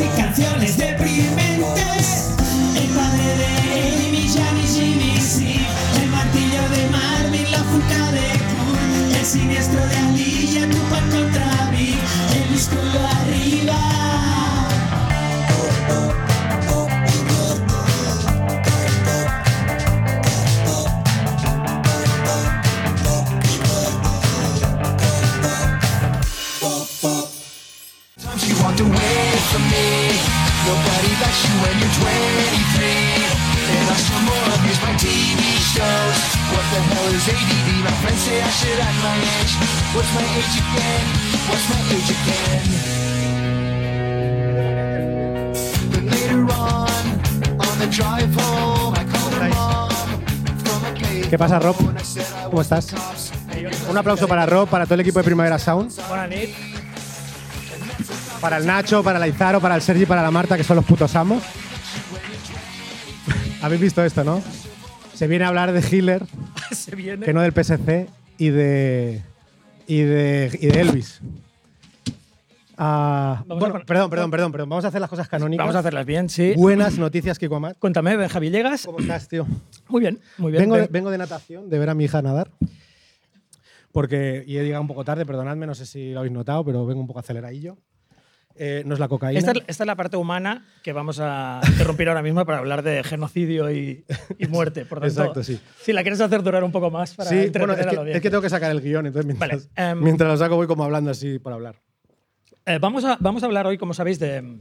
Y canciones What's my age again? What's my age again? But later on, on the drive home, I called her mom from a payphone. ¿Qué pasa, Rob? ¿Cómo estás? Un aplauso para Rob, para todo el equipo de Primavera Sound, Buenas nit. para el Nacho, para el Izaro, para el Sergi, para la Marta, que son los putos amos. Habéis visto esto, ¿no? Se viene a hablar de Hitler, Se viene. que no del PSC, y de, y de, y de Elvis. Ah, bueno, a perdón, perdón, perdón, perdón. Vamos a hacer las cosas canónicas. Vamos a hacerlas bien, sí. Buenas noticias, Kiko Amat. Cuéntame, Benja Villegas. ¿Cómo estás, tío? Muy bien, muy bien. Vengo de, Ven- vengo de natación, de ver a mi hija nadar. Porque, y he llegado un poco tarde, perdonadme, no sé si lo habéis notado, pero vengo un poco aceleradillo. Eh, no es la cocaína. esta, es- esta es la parte humana que vamos a interrumpir ahora mismo para hablar de genocidio y, y muerte. Por tanto, Exacto, sí. Si la quieres hacer durar un poco más para sí, bueno, a es la que, es que tengo que sacar el guion, entonces mientras, Vale, em, mientras lo saco voy como hablando así por hablar. Eh, vamos, a, vamos a hablar hoy, como sabéis, de.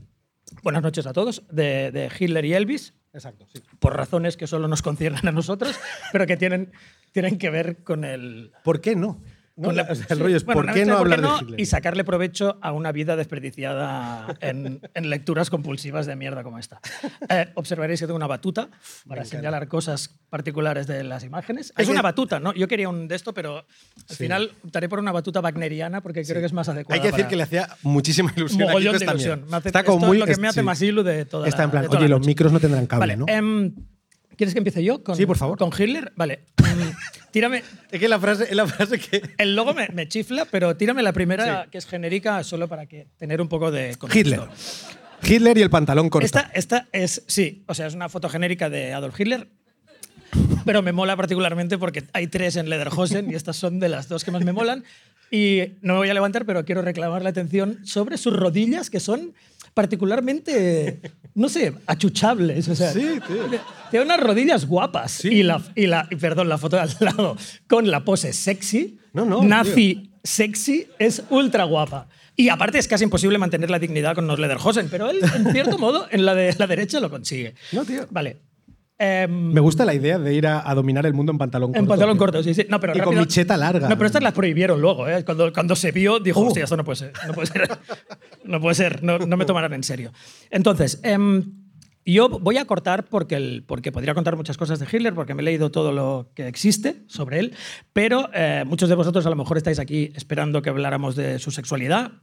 Buenas noches a todos, de, de Hitler y Elvis, Exacto, sí. por razones que solo nos conciernen a nosotros, pero que tienen, tienen que ver con el, ¿Por qué no? No, la- o sea, el sí, rollo es, bueno, ¿por qué no hablar no de Hitler? Y sacarle provecho a una vida desperdiciada en, en lecturas compulsivas de mierda como esta. Eh, observaréis que tengo una batuta para señalar cosas particulares de las imágenes. Es una batuta, ¿no? Yo quería un de esto, pero al Sí. final optaré por una batuta wagneriana porque creo que es más adecuada. Hay que decir para- que le hacía muchísima ilusión. mogollón de ilusión. Me hace- Está como esto es muy. lo que me hace sí. más ilu de toda Está en plan, oye, los noche". micros no tendrán cable, Vale, ¿no? em, ¿Quieres que empiece yo? Con, Sí, por favor. ¿Con Hitler? Vale. Mm, tírame. es que la frase, la frase que. El logo me, me chifla, pero tírame la primera, Sí. que es genérica, solo para que tener un poco de contexto. Hitler. Hitler y el pantalón corto. Esta, esta es, sí, o sea, es una foto genérica de Adolf Hitler, pero me mola particularmente porque hay tres en Lederhosen y estas son de las dos que más me molan. Y no me voy a levantar, pero quiero reclamar la atención sobre sus rodillas, que son particularmente, no sé, achuchables. O sea, Sí, tío. Tiene unas rodillas guapas. Sí. Y, la, y la, perdón, la foto de al lado con la pose sexy, No, no, nazi sexy, es ultra guapa. Y aparte es casi imposible mantener la dignidad con Lederhosen, pero él, en cierto modo, en la de la derecha lo consigue. No, tío. Vale. Em, Me gusta la idea de ir a, a dominar el mundo en pantalón corto. en pantalón corto, sí, sí. No, pero Y con rápido- micheta larga. No, pero estas las prohibieron luego. ¿eh? Cuando, cuando se vio, dijo, Oh. hostia, esto no puede ser. No puede ser. no, puede ser, no, no me tomarán en serio. Entonces, em, yo voy a cortar porque, el, porque podría contar muchas cosas de Hitler, porque me he leído todo lo que existe sobre él, pero eh, muchos de vosotros a lo mejor estáis aquí esperando que habláramos de su sexualidad.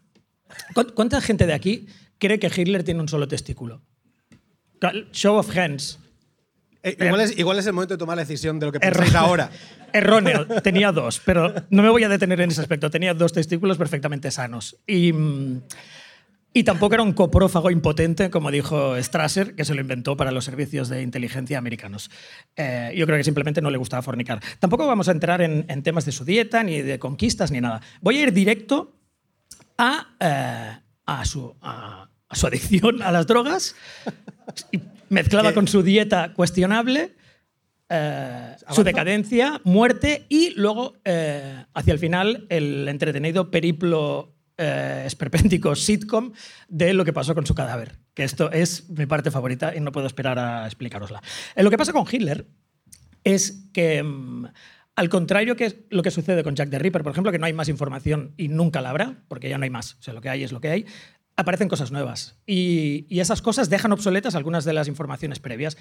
¿Cuán- ¿Cuánta gente de aquí cree que Hitler tiene un solo testículo? Show of hands. Eh, igual, es, igual es el momento de tomar la decisión de lo que pensáis ahora. Erróneo, tenía dos, pero no me voy a detener en ese aspecto. Tenía dos testículos perfectamente sanos. Y, mm, y tampoco era un coprófago impotente, como dijo Strasser, que se lo inventó para los servicios de inteligencia americanos. Eh, yo creo que simplemente no le gustaba fornicar. Tampoco vamos a entrar en, en temas de su dieta, ni de conquistas, ni nada. Voy a ir directo a, eh, a, su, a, a su adicción a las drogas, y Que- con su dieta cuestionable, eh, su decadencia, muerte y luego, eh, hacia el final, el entretenido periplo eh, esperpéntico sitcom de lo que pasó con su cadáver. Que esto es mi parte favorita y no puedo esperar a explicarosla. Eh, lo que pasa con Hitler es que, mm, al contrario que es lo que sucede con Jack the Ripper, por ejemplo, que no hay más información y nunca la habrá, porque ya no hay más, o sea, lo que hay es lo que hay, aparecen cosas nuevas. Y, y esas cosas dejan obsoletas algunas de las informaciones previas.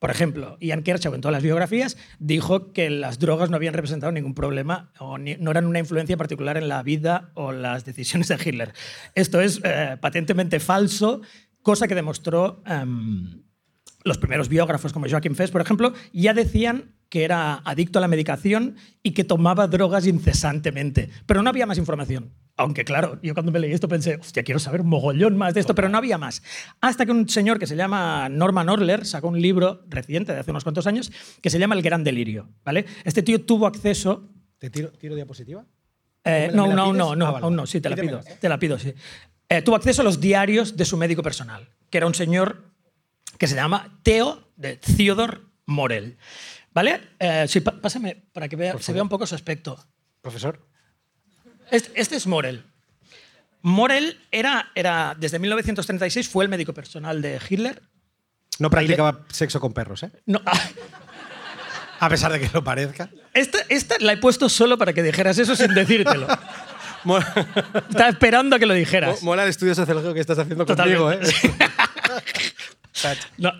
Por ejemplo, Ian Kershaw en todas las biografías dijo que las drogas no habían representado ningún problema o no eran una influencia particular en la vida o las decisiones de Hitler. Esto es eh, patentemente falso, cosa que demostró em, los primeros biógrafos como Joachim Fest, por ejemplo, ya decían que era adicto a la medicación y que tomaba drogas incesantemente, pero no había más información. Aunque claro, yo cuando me leí esto pensé, hostia, quiero saber un mogollón más de esto, pero no había más. Hasta que un señor que se llama Norman Orler sacó un libro reciente, de hace unos cuantos años, que se llama El Gran Delirio. ¿vale? Este tío tuvo acceso ¿Te tiro, tiro diapositiva? eh, ¿Me- no, no, no, no, Ah, vale, aún no, sí, te la pido. ¿eh? Te la pido, sí. Eh, tuvo acceso a los diarios de su médico personal, que era un señor que se llama Theo de Theodore Morel. ¿Vale? Eh, sí, pásame para que vea, se vea un poco su aspecto. Profesor. Este, este es Morel. Morel era, era, desde 1936 fue el médico personal de Hitler. No practicaba sexo con perros, ¿eh? No, A pesar de que lo parezca. esta, esta la he puesto solo para que dijeras eso sin decírtelo. Estaba esperando a que lo dijeras. Mola el estudio sociológico que estás haciendo conmigo, ¿eh? No,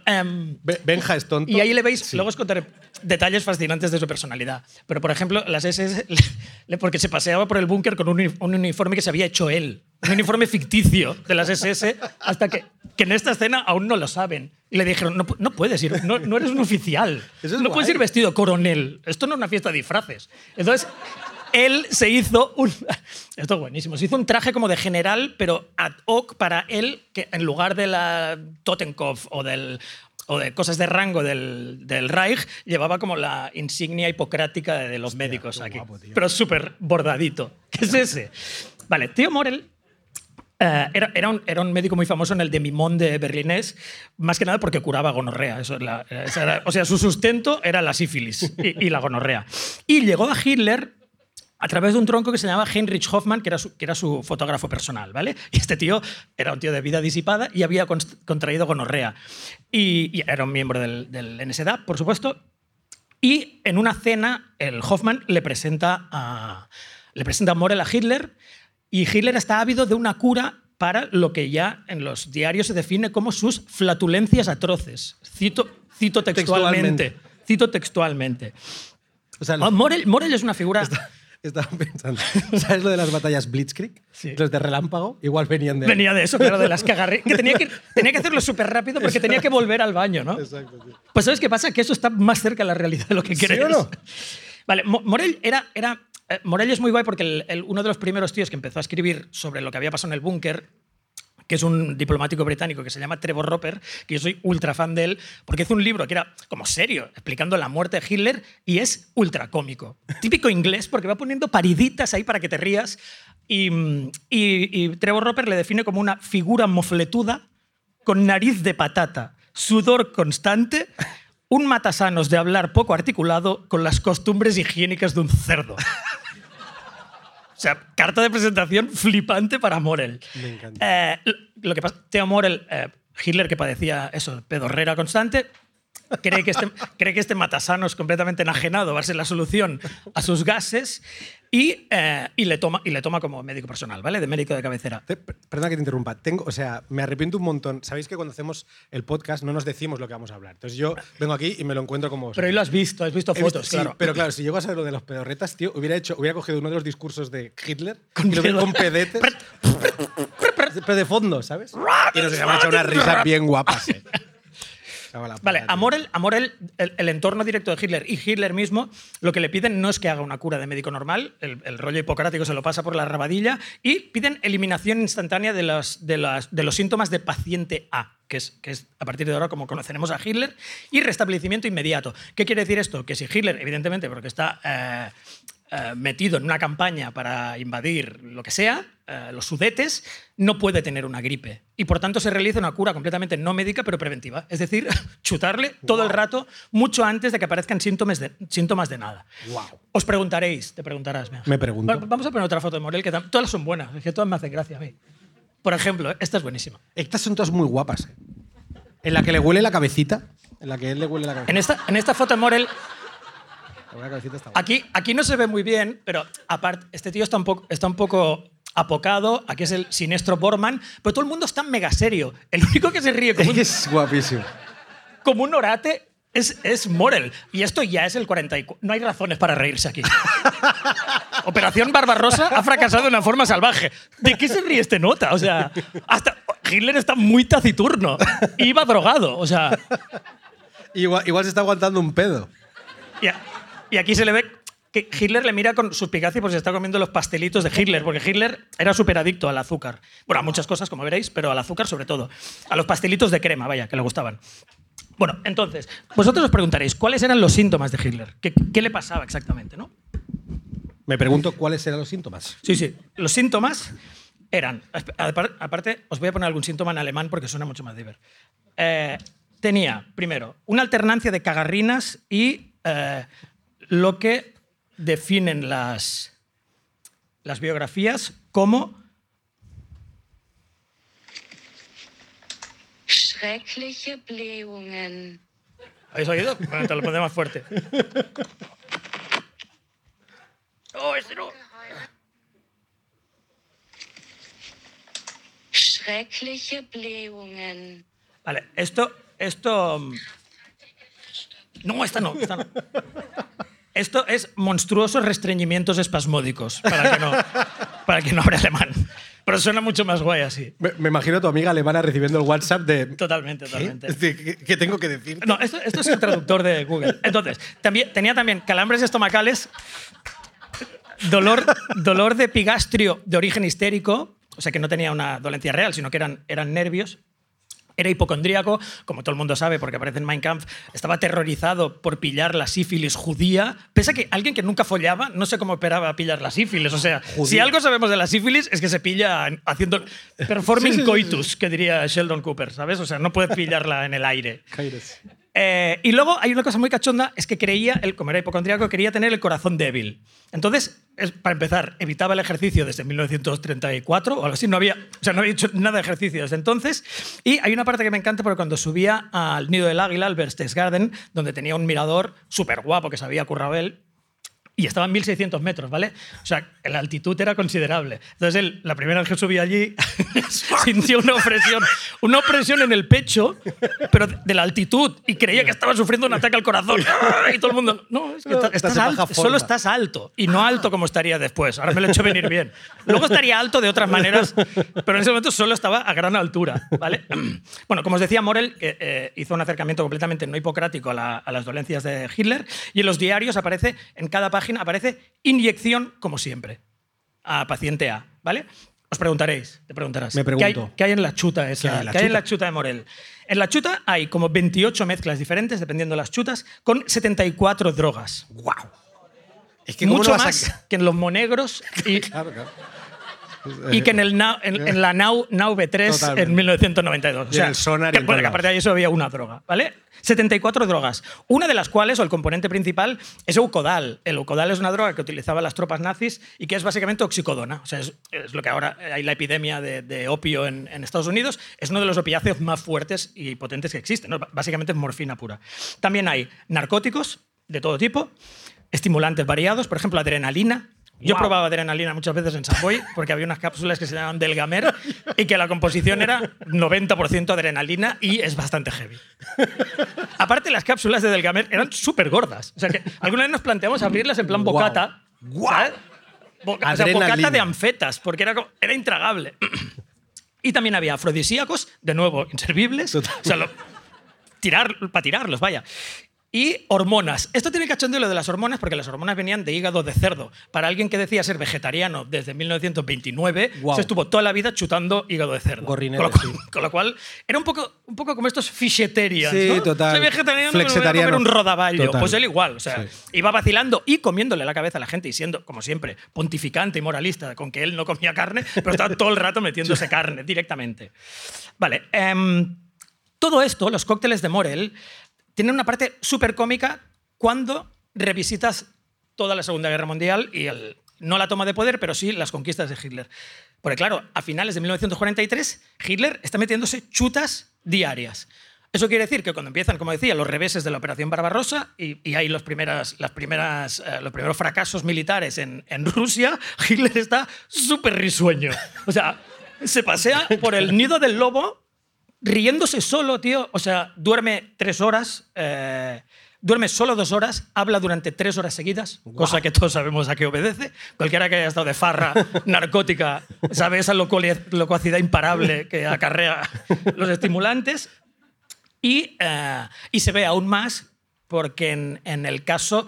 Be- Benja es tonto. Y ahí le veis, Sí. luego os contaré detalles fascinantes de su personalidad. Pero, por ejemplo, las SS, porque se paseaba por el búnker con un, uni- un uniforme que se había hecho él. Un uniforme ficticio de las SS, hasta que, que en esta escena aún no lo saben. Y le dijeron, no, no puedes ir, no, no eres un oficial. Eso es no puedes ir vestido coronel. Esto no es una fiesta de disfraces. Entonces, él se hizo un... Esto es buenísimo. Se hizo un traje como de general, pero ad hoc para él, que en lugar de la Totenkopf o del o de cosas de rango del, del Reich, llevaba como la insignia hipocrática de, de los médicos qué aquí. guapo, pero súper bordadito. ¿Qué es ese? Vale, Tío Morel eh, era, era, un, era un médico muy famoso en el demimonde berlinés, más que nada porque curaba gonorrea. Eso es la- esa era- o sea, su sustento era la sífilis y, y la gonorrea. Y llegó a Hitler a través de un tronco que se llamaba Heinrich Hoffmann, que era su, que era su fotógrafo personal, ¿vale? Y este tío era un tío de vida disipada y había contraído gonorrea. Y, y era un miembro del, del NSDAP, por supuesto. Y en una cena, el Hoffman le presenta a, le presenta a Morel a Hitler y Hitler está ávido de una cura para lo que ya en los diarios se define como sus flatulencias atroces. Cito, cito textualmente. Textualmente. Cito textualmente. O sea, Ah, Morel, Morel es una figura... estaba pensando. ¿Sabes lo de las batallas Blitzkrieg? Sí. Los de relámpago. Igual venían de. ahí. Venía de eso, claro, de las que agarré. Que tenía que, tenía que hacerlo súper rápido porque tenía que volver al baño, ¿no? Exacto. Pues ¿sabes qué pasa? Que eso está más cerca de la realidad de lo que ¿Sí crees. o no? Vale, Mo- Morell era... era eh, Morell es muy guay porque el- el- uno de los primeros tíos que empezó a escribir sobre lo que había pasado en el búnker que es un diplomático británico que se llama Trevor Roper, que yo soy ultra fan de él, porque hizo un libro que era como serio, explicando la muerte de Hitler, y es ultra cómico. Típico inglés, porque va poniendo pariditas ahí para que te rías. Y, y Trevor Roper le define como una figura mofletuda, con nariz de patata, sudor constante, un matasanos de hablar poco articulado, con las costumbres higiénicas de un cerdo. O sea, carta de presentación flipante para Morel. Me encanta. Eh, lo- que pasa, Theo Morel, eh, Hitler que padecía eso, pedorrera constante, cree que, este, cree que este matasanos completamente enajenado va a ser la solución a sus gases y, eh, y, le toma, y le toma como médico personal, ¿vale? De médico de cabecera. Te- per- Perdona que te interrumpa. Tengo, o sea, me arrepiento un montón. Sabéis que cuando hacemos el podcast no nos decimos lo que vamos a hablar. Entonces yo vengo aquí y me lo encuentro como. Pero ahí lo has visto, has visto He visto- fotos, sí, claro. pero claro, si llego a saber lo de los pedorretas, tío, hubiera hecho, hubiera cogido uno de los discursos de Hitler Con y lo con pedetes, pero de fondo, ¿sabes? Y nos habrían echado unas risas bien guapas. eh. Vale, a. Morel, a Morel, el, el entorno directo de Hitler y Hitler mismo, lo que le piden no es que haga una cura de médico normal, el, el rollo hipocrático se lo pasa por la rabadilla, y piden eliminación instantánea de los, de las- de los síntomas de paciente A, que es, que es a partir de ahora como conoceremos a Hitler, y restablecimiento inmediato. ¿Qué quiere decir esto? Que si Hitler, evidentemente, porque está eh, eh, metido en una campaña para invadir lo que sea, eh, los sudetes, no puede tener una gripe. Y por tanto se realiza una cura completamente no médica, pero preventiva. Es decir, chutarle todo el rato, mucho antes de que aparezcan síntomas de, síntomas de nada. Guau. Os preguntaréis, te preguntarás. Benja. Me pregunto. Va- Vamos a poner otra foto de Morel, que todas son buenas, es que todas me hacen gracia a mí. Por ejemplo, esta es buenísima. Estas son todas muy guapas. eh. En la que le huele la cabecita. En la que él le huele la cabecita. En esta, en esta foto de Morel, Cabecita está. Aquí, aquí no se ve muy bien, pero aparte, este tío está un poco, está un poco apocado, aquí es el siniestro Borman, pero todo el mundo está mega serio. El único que se ríe como un, es guapísimo. como un orate es, es Morel. Y esto ya es el 44. No hay razones para reírse aquí. Operación Barbarosa ha fracasado de una forma salvaje. ¿De qué se ríe este nota? O sea, hasta Hitler está muy taciturno. Iba drogado. O sea, Igual, igual se está aguantando un pedo. Y aquí se le ve que Hitler le mira con suspicacia porque se está comiendo los pastelitos de Hitler, porque Hitler era súper adicto al azúcar. Bueno, a muchas cosas, como veréis, pero al azúcar sobre todo. A los pastelitos de crema, vaya, que le gustaban. Bueno, entonces, vosotros os preguntaréis, ¿cuáles eran los síntomas de Hitler? ¿Qué, qué le pasaba exactamente, no? Me pregunto cuáles eran los síntomas. Sí, sí. Los síntomas eran. apar- Aparte, os voy a poner algún síntoma en alemán porque suena mucho más divertido. tenía, primero, una alternancia de cagarrinas y eh, lo que definen las, las biografías como. Schreckliche Blähungen. ¿Habéis oído? Bueno, te lo pondré más fuerte. Oh, ese no. Schreckliche Blähungen. Vale, esto. esto mm, no, esta no, esta no. Esto es monstruosos restreñimientos espasmódicos, para que no, para que no hable alemán. Pero suena mucho más guay así. Me, me imagino a tu amiga alemana recibiendo el WhatsApp de. Totalmente, totalmente. ¿Qué, qué tengo que decir? No, esto, esto es el traductor de Google. Entonces, también, tenía también calambres estomacales, dolor, dolor de epigastrio de origen histérico, o sea que no tenía una dolencia real, sino que eran, eran nervios. Era hipocondríaco, como todo el mundo sabe, porque aparece en Mein Kampf, estaba aterrorizado por pillar la sífilis judía. Pese a que alguien que nunca follaba, no sé cómo esperaba pillar la sífilis. O sea, si algo sabemos de la sífilis es que se pilla haciendo performing Sí, sí, sí, coitus, que diría Sheldon Cooper, ¿sabes? O sea, no puedes pillarla en el aire. Eh, y luego hay una cosa muy cachonda, es que creía, él, como era hipocondríaco, quería tener el corazón débil. Entonces, es- para empezar, evitaba el ejercicio desde 1934 o algo así, no había, o sea, no había hecho nada de ejercicio desde entonces. Y hay una parte que me encanta porque cuando subía al Nido del Águila, al Berchtesgaden, donde tenía un mirador súper guapo que se había currado y estaba en 1600 metros, ¿vale? O sea, la altitud era considerable. Entonces, él, la primera vez que subí allí, sintió una opresión, una opresión en el pecho, pero de la altitud, y creía que estaba sufriendo un ataque al corazón. Y todo el mundo, no, es que No, estás alto, solo forma". estás alto, y no alto como estaría después. Ahora me lo he hecho venir bien. Luego estaría alto de otras maneras, pero en ese momento solo estaba a gran altura, ¿vale? Bueno, como os decía, Morel eh, hizo un acercamiento completamente no hipocrático a, la- a las dolencias de Hitler, y en los diarios aparece, en cada página aparece inyección como siempre, a paciente A, ¿vale? Os preguntaréis, te preguntarás. Me ¿qué hay- pregunto. ¿Qué hay, en la chuta esa? ¿Qué hay en la ¿Qué hay en chuta? la chuta de Morel? En la chuta hay como 28 mezclas diferentes, dependiendo de las chutas, con 74 drogas. ¡Wow! Es que ¿cómo Mucho vas a- más que en los monegros y, Claro, claro. y que en, el Nau- en, en la Nau, Nau B3 Totalmente. en 1992. Y en el Sonar y que, en bueno, que aparte de eso había una droga, ¿vale? 74 drogas. Una de las cuales, o el componente principal, es Eucodal. El Eucodal es una droga que utilizaban las tropas nazis y que es básicamente oxicodona. O sea, es, lo que ahora hay la epidemia de, opio en, Estados Unidos. Es uno de los opiáceos más fuertes y potentes que existen. Básicamente es morfina pura. También hay narcóticos de todo tipo, estimulantes variados, por ejemplo, adrenalina. Yo probaba adrenalina muchas veces en Savoy porque había unas cápsulas que se llamaban Delgamer y que la composición era 90% adrenalina y es bastante heavy. Aparte, las cápsulas de Delgamer eran súper gordas. O sea que alguna vez nos planteamos abrirlas en plan bocata. Adrenalina. bocata de anfetas, porque era, como- era intragable. Y también había afrodisíacos, de nuevo, inservibles. O sea, lo- tirar, para tirarlos, vaya. Y hormonas. Esto tiene cachondeo lo de las hormonas porque las hormonas venían de hígado de cerdo. Para alguien que decía ser vegetariano desde 1929, Guau. se estuvo toda la vida chutando hígado de cerdo. Gorrinete, con, lo cual, sí. con lo cual, era un poco, un poco como estos fisheterians. Sí, ¿no? total. Soy vegetariano, pero comer un rodaballo. Total. Pues él igual. O sea, Sí. iba vacilando y comiéndole la cabeza a la gente y siendo, como siempre, pontificante y moralista con que él no comía carne, pero estaba todo el rato metiéndose carne directamente. Vale. em, todo esto, los cócteles de Morel, tienen una parte súper cómica cuando revisitas toda la Segunda Guerra Mundial y el, no la toma de poder, pero sí las conquistas de Hitler. Porque claro, a finales de 1943, Hitler está metiéndose chutas diarias. Eso quiere decir que cuando empiezan, como decía, los reveses de la Operación Barbarossa y, y hay los, primeras, las primeras, eh, los primeros fracasos militares en, en Rusia, Hitler está súper risueño. O sea, se pasea por el nido del lobo riéndose solo, tío. O sea, duerme tres horas, eh, duerme solo dos horas, habla durante tres horas seguidas, cosa que todos sabemos a qué obedece. Cualquiera que haya estado de farra narcótica sabe esa locuacidad imparable que acarrea los estimulantes. Y, eh, y se ve aún más porque en, en el caso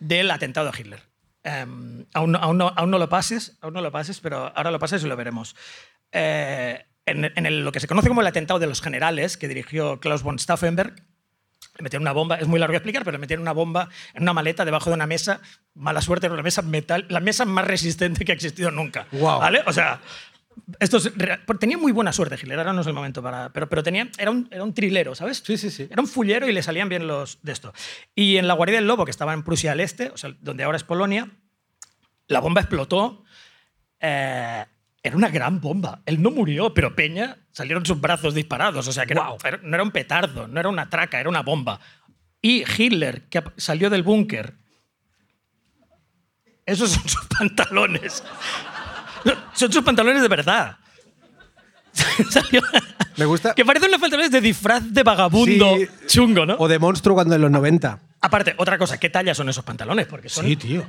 del atentado a Hitler. Em, aún, no- aún no, aún no lo pases, aún no lo pases, pero ahora lo pases y lo veremos. Eh, en, en el- lo que se conoce como el atentado de los generales, que dirigió Klaus von Stauffenberg, le metieron una bomba, es muy largo de explicar, pero le metieron una bomba en una maleta debajo de una mesa. Mala suerte, era una mesa metal, la mesa más resistente que ha existido nunca. Guau. ¿Vale? O sea, esto es tenía muy buena suerte Hitler, ahora no es el momento para. Pero, pero tenía, era, un, era un trilero, ¿sabes? Sí, sí, sí. Era un fullero y le salían bien los de esto. Y en la guarida del Lobo, que estaba en Prusia al Este, o sea, donde ahora es Polonia, la bomba explotó. eh, era una gran bomba. Él no murió, pero Peña salieron sus brazos disparados. O sea, que era- no era un petardo, no era una traca, era una bomba. Y Hitler, que salió del búnker, esos son sus pantalones. No, Son sus pantalones de verdad. Salió- Me gusta. que parecen los pantalones de disfraz de vagabundo Sí. chungo, ¿no? O de monstruo cuando en los 90. Aparte, otra cosa, ¿qué talla son esos pantalones? Porque son, Sí, tío.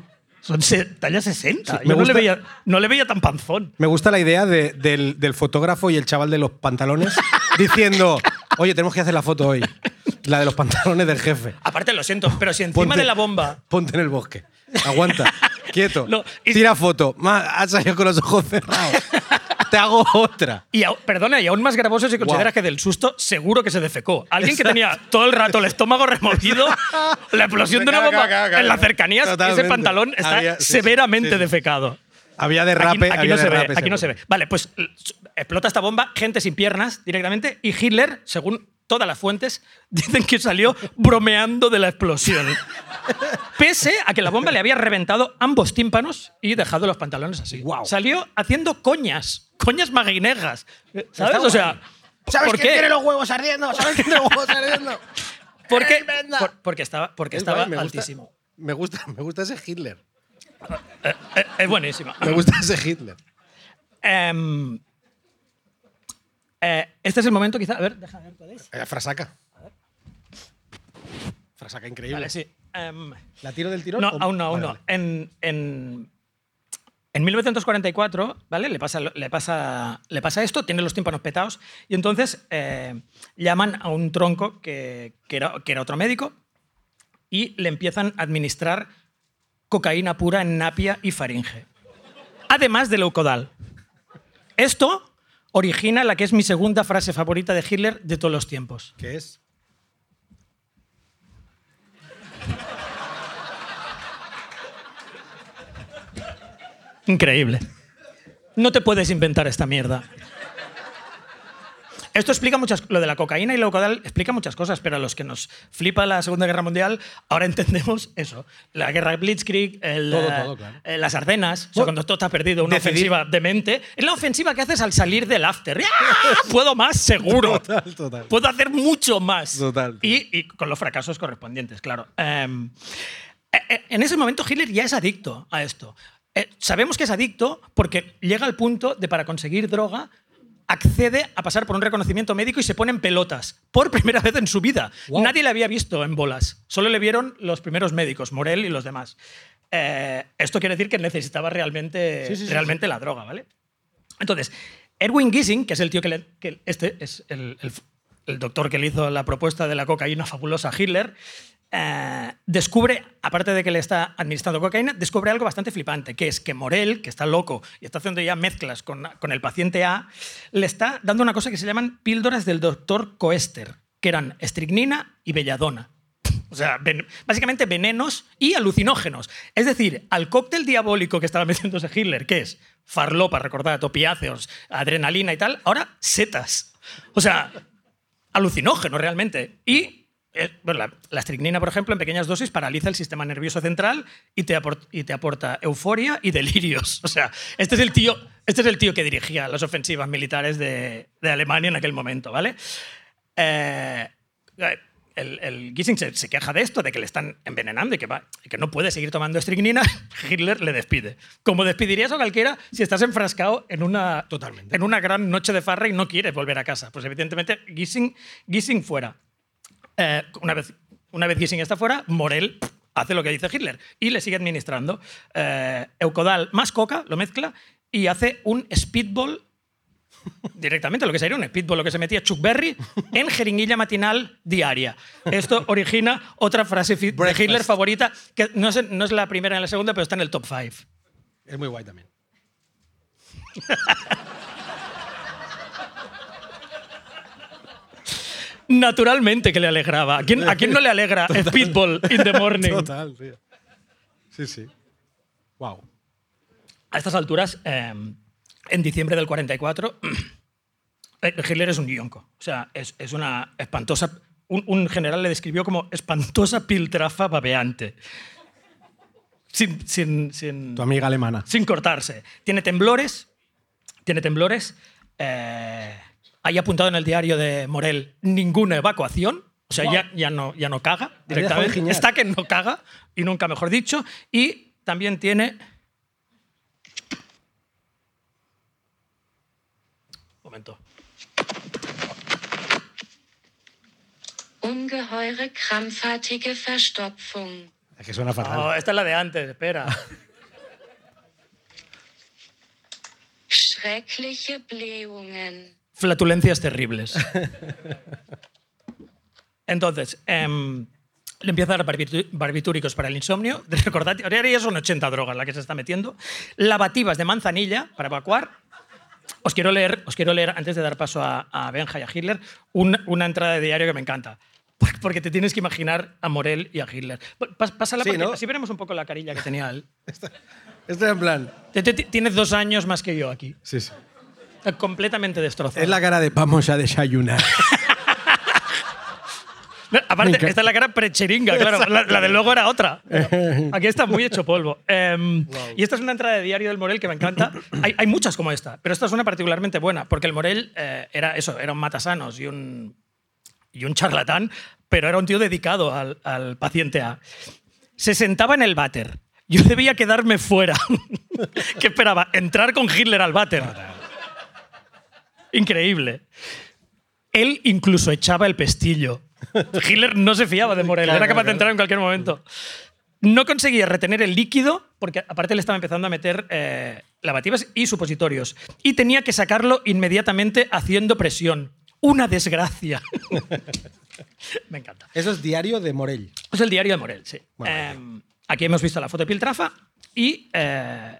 Son talla 60. Sí, Yo no le, veía, no le veía tan panzón. Me gusta la idea de- del, del fotógrafo y el chaval de los pantalones diciendo, oye, tenemos que hacer la foto hoy. La de los pantalones del jefe. Aparte, lo siento, pero si encima Ponte- de la bomba. Ponte en el bosque. Aguanta. Quieto. No, y- Tira foto. Has salido con los ojos cerrados. Te hago otra. Y, perdona, y aún más gravoso si consideras que del susto seguro que se defecó. Alguien que tenía todo el rato el estómago removido, la explosión de una bomba en las cercanías, ese pantalón está Había- sí, sí, severamente sí, sí. defecado. Había derrape. aquí había no se ve, aquí no se ve. Vale, pues explota esta bomba, gente sin piernas directamente, y Hitler, según todas las fuentes, dicen que salió bromeando de la explosión. Pese a que la bomba le había reventado ambos tímpanos y dejado los pantalones así. Guau. Salió haciendo coñas, coñas maguinegas. ¿Sabes? O sea, ¿por qué? los huevos ardiendo? ¿Sabes quién tiene los huevos ardiendo? ¿Por qué? Por- porque estaba, porque Es estaba guay, me gusta- altísimo. Me gusta, me gusta ese Hitler. Eh, eh, es buenísima. Me gusta ese Hitler. Em, eh, este es el momento, quizá. A ver, deja ver, ¿podéis? Eh, frasaca. Frasaca increíble. Vale, sí. Em, ¿La tiro del tirón? no, o- aún no, aún Vale, no. vale. En, en, en 1944, ¿vale? Le pasa, le, pasa, le pasa esto, tiene los tímpanos petados, y entonces eh, llaman a un tronco que, que era, que era otro médico y le empiezan a administrar cocaína pura en napia y faringe. Además de leucodal. Esto origina la que es mi segunda frase favorita de Hitler de todos los tiempos. ¿Qué es? Increíble. No te puedes inventar esta mierda. Esto explica muchas lo de la cocaína y la leucodal explica muchas cosas, pero a los que nos flipa la Segunda Guerra Mundial, ahora entendemos eso. La guerra de Blitzkrieg, el, Todo, eh, todo, claro. eh, las Ardenas, o sea, Bueno, cuando todo está perdido, una decidir- ofensiva demente. Es la ofensiva que haces al salir del after. ¡Ah! Puedo más, seguro. Total, total. Puedo hacer mucho más. Total. Y, y con los fracasos correspondientes, claro. Em, eh, eh, en ese momento Hitler ya es adicto a esto. Eh, sabemos que es adicto porque llega al punto de para conseguir droga accede a pasar por un reconocimiento médico y se pone en pelotas por primera vez en su vida. Nadie le había visto en bolas, solo le vieron los primeros médicos, Morel y los demás. Eh, esto quiere decir que necesitaba realmente, Sí, sí, sí, realmente la droga, ¿vale? Entonces, Erwin Gissing, que es el tío que, le- que este es el, el- el doctor que le hizo la propuesta de la cocaína fabulosa Hitler, eh, descubre, aparte de que le está administrando cocaína, descubre algo bastante flipante, que es que Morel, que está loco y está haciendo ya mezclas con, con el paciente A, le está dando una cosa que se llaman píldoras del doctor Coester, que eran estricnina y belladona. O sea, básicamente venenos y alucinógenos. Es decir, al cóctel diabólico que estaba metiéndose Hitler, que es farlopa, recordad, opiáceos, adrenalina y tal, ahora setas. O sea, alucinógeno realmente. Y eh, la, la estricnina, por ejemplo, en pequeñas dosis paraliza el sistema nervioso central y te, apor- y te aporta euforia y delirios. O sea, este es el tío, este es el tío que dirigía las ofensivas militares de, de Alemania en aquel momento, ¿vale? eh, el, el Gissing se, se queja de esto, de que le están envenenando y que, va, y que no puede seguir tomando estricnina. Hitler le despide. Como despedirías a cualquiera si estás enfrascado en una, Totalmente. en una gran noche de farra y no quieres volver a casa. Pues evidentemente Gissing, Gissing fuera. Eh, una, vez, una vez Gissing está fuera, Morel hace lo que dice Hitler y le sigue administrando. Eh, Eucodal más coca, lo mezcla y hace un speedball directamente, lo que sería un speedball, lo que se metía Chuck Berry en jeringuilla matinal diaria. Esto origina otra frase de. Hitler favorita, que no es, no es la primera ni la segunda, pero está en el top 5. Es muy guay también. Naturalmente que le alegraba. ¿A quién, a quién no le alegra Speedball in the morning? Total, tío. Sí, sí. Wow. A estas alturas, eh, en diciembre del 44, eh, Hitler es un yonco. O sea, es, es una espantosa. Un, un general le describió como espantosa piltrafa babeante. Sin, sin, sin, Tu amiga alemana. sin cortarse. Tiene temblores. Tiene temblores. eh, hay apuntado en el diario de Morel ninguna evacuación. O sea, ya, ya, no, ya no caga directamente. Está que no caga, y nunca mejor dicho. Y también tiene. Momento. Ungeheure krampfartige Verstopfung. Es que suena fatal. No, esta es la de antes, espera. Schreckliche Blähungen. Flatulencias terribles. Entonces, em, le empieza a dar barbitúricos para el insomnio. Recordad, ahora ya son 80 drogas la que se está metiendo. Lavativas de manzanilla para evacuar. Os quiero leer, os quiero leer antes de dar paso a, a Benja y a Hitler, un- una entrada de diario que me encanta. Por- Porque te tienes que imaginar a Morel y a Hitler. Pásala Sí, porque ¿no? así veremos un poco la carilla que tenía él. Esto en plan. Tienes dos años más que yo aquí. Sí, sí. Está completamente destrozado. Es la cara de vamos a desayunar. Aparte, esta es la cara precheringa, claro. La, la del logo era otra. Aquí está muy hecho polvo. Em, Y esta es una entrada de diario del Morel que me encanta. Hay, hay muchas como esta, pero esta es una particularmente buena, porque el Morel eh, era eso, era un matasanos y un, y un charlatán, pero era un tío dedicado al, al paciente A. Se sentaba en el váter. Yo debía quedarme fuera. ¿Qué esperaba? Entrar con Hitler al váter. Increíble. Él incluso echaba el pestillo. Hitler no se fiaba de Morel, Claro, era capaz de entrar en cualquier momento. No conseguía retener el líquido, porque aparte le estaba empezando a meter eh, lavativas y supositorios. Y tenía que sacarlo inmediatamente haciendo presión. Una desgracia. Me encanta. Eso es diario de Morell. Es el diario de Morel, sí. Bueno, Eh, aquí hemos visto la foto de Piltrafa y eh,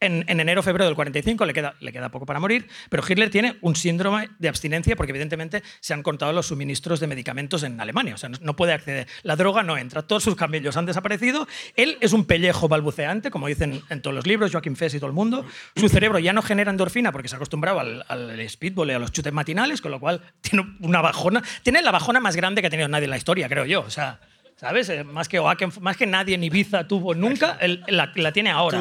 en, en enero febrero del 45 le queda, le queda poco para morir, pero Hitler tiene un síndrome de abstinencia porque evidentemente se han cortado los suministros de medicamentos en Alemania, o sea, no, puede acceder. La droga no entra, todos sus camellos han desaparecido, él es un pellejo balbuceante, como dicen en todos los libros, Joaquín Fess y todo el mundo, su cerebro ya no genera endorfina porque se ha acostumbrado al, al speedball y a los chutes matinales, con lo cual tiene una bajona, tiene la bajona más grande que ha tenido nadie en la historia, creo yo, o sea... ¿Sabes? Eh, Más que, Oaken- más que nadie en Ibiza tuvo nunca, él la, la tiene ahora.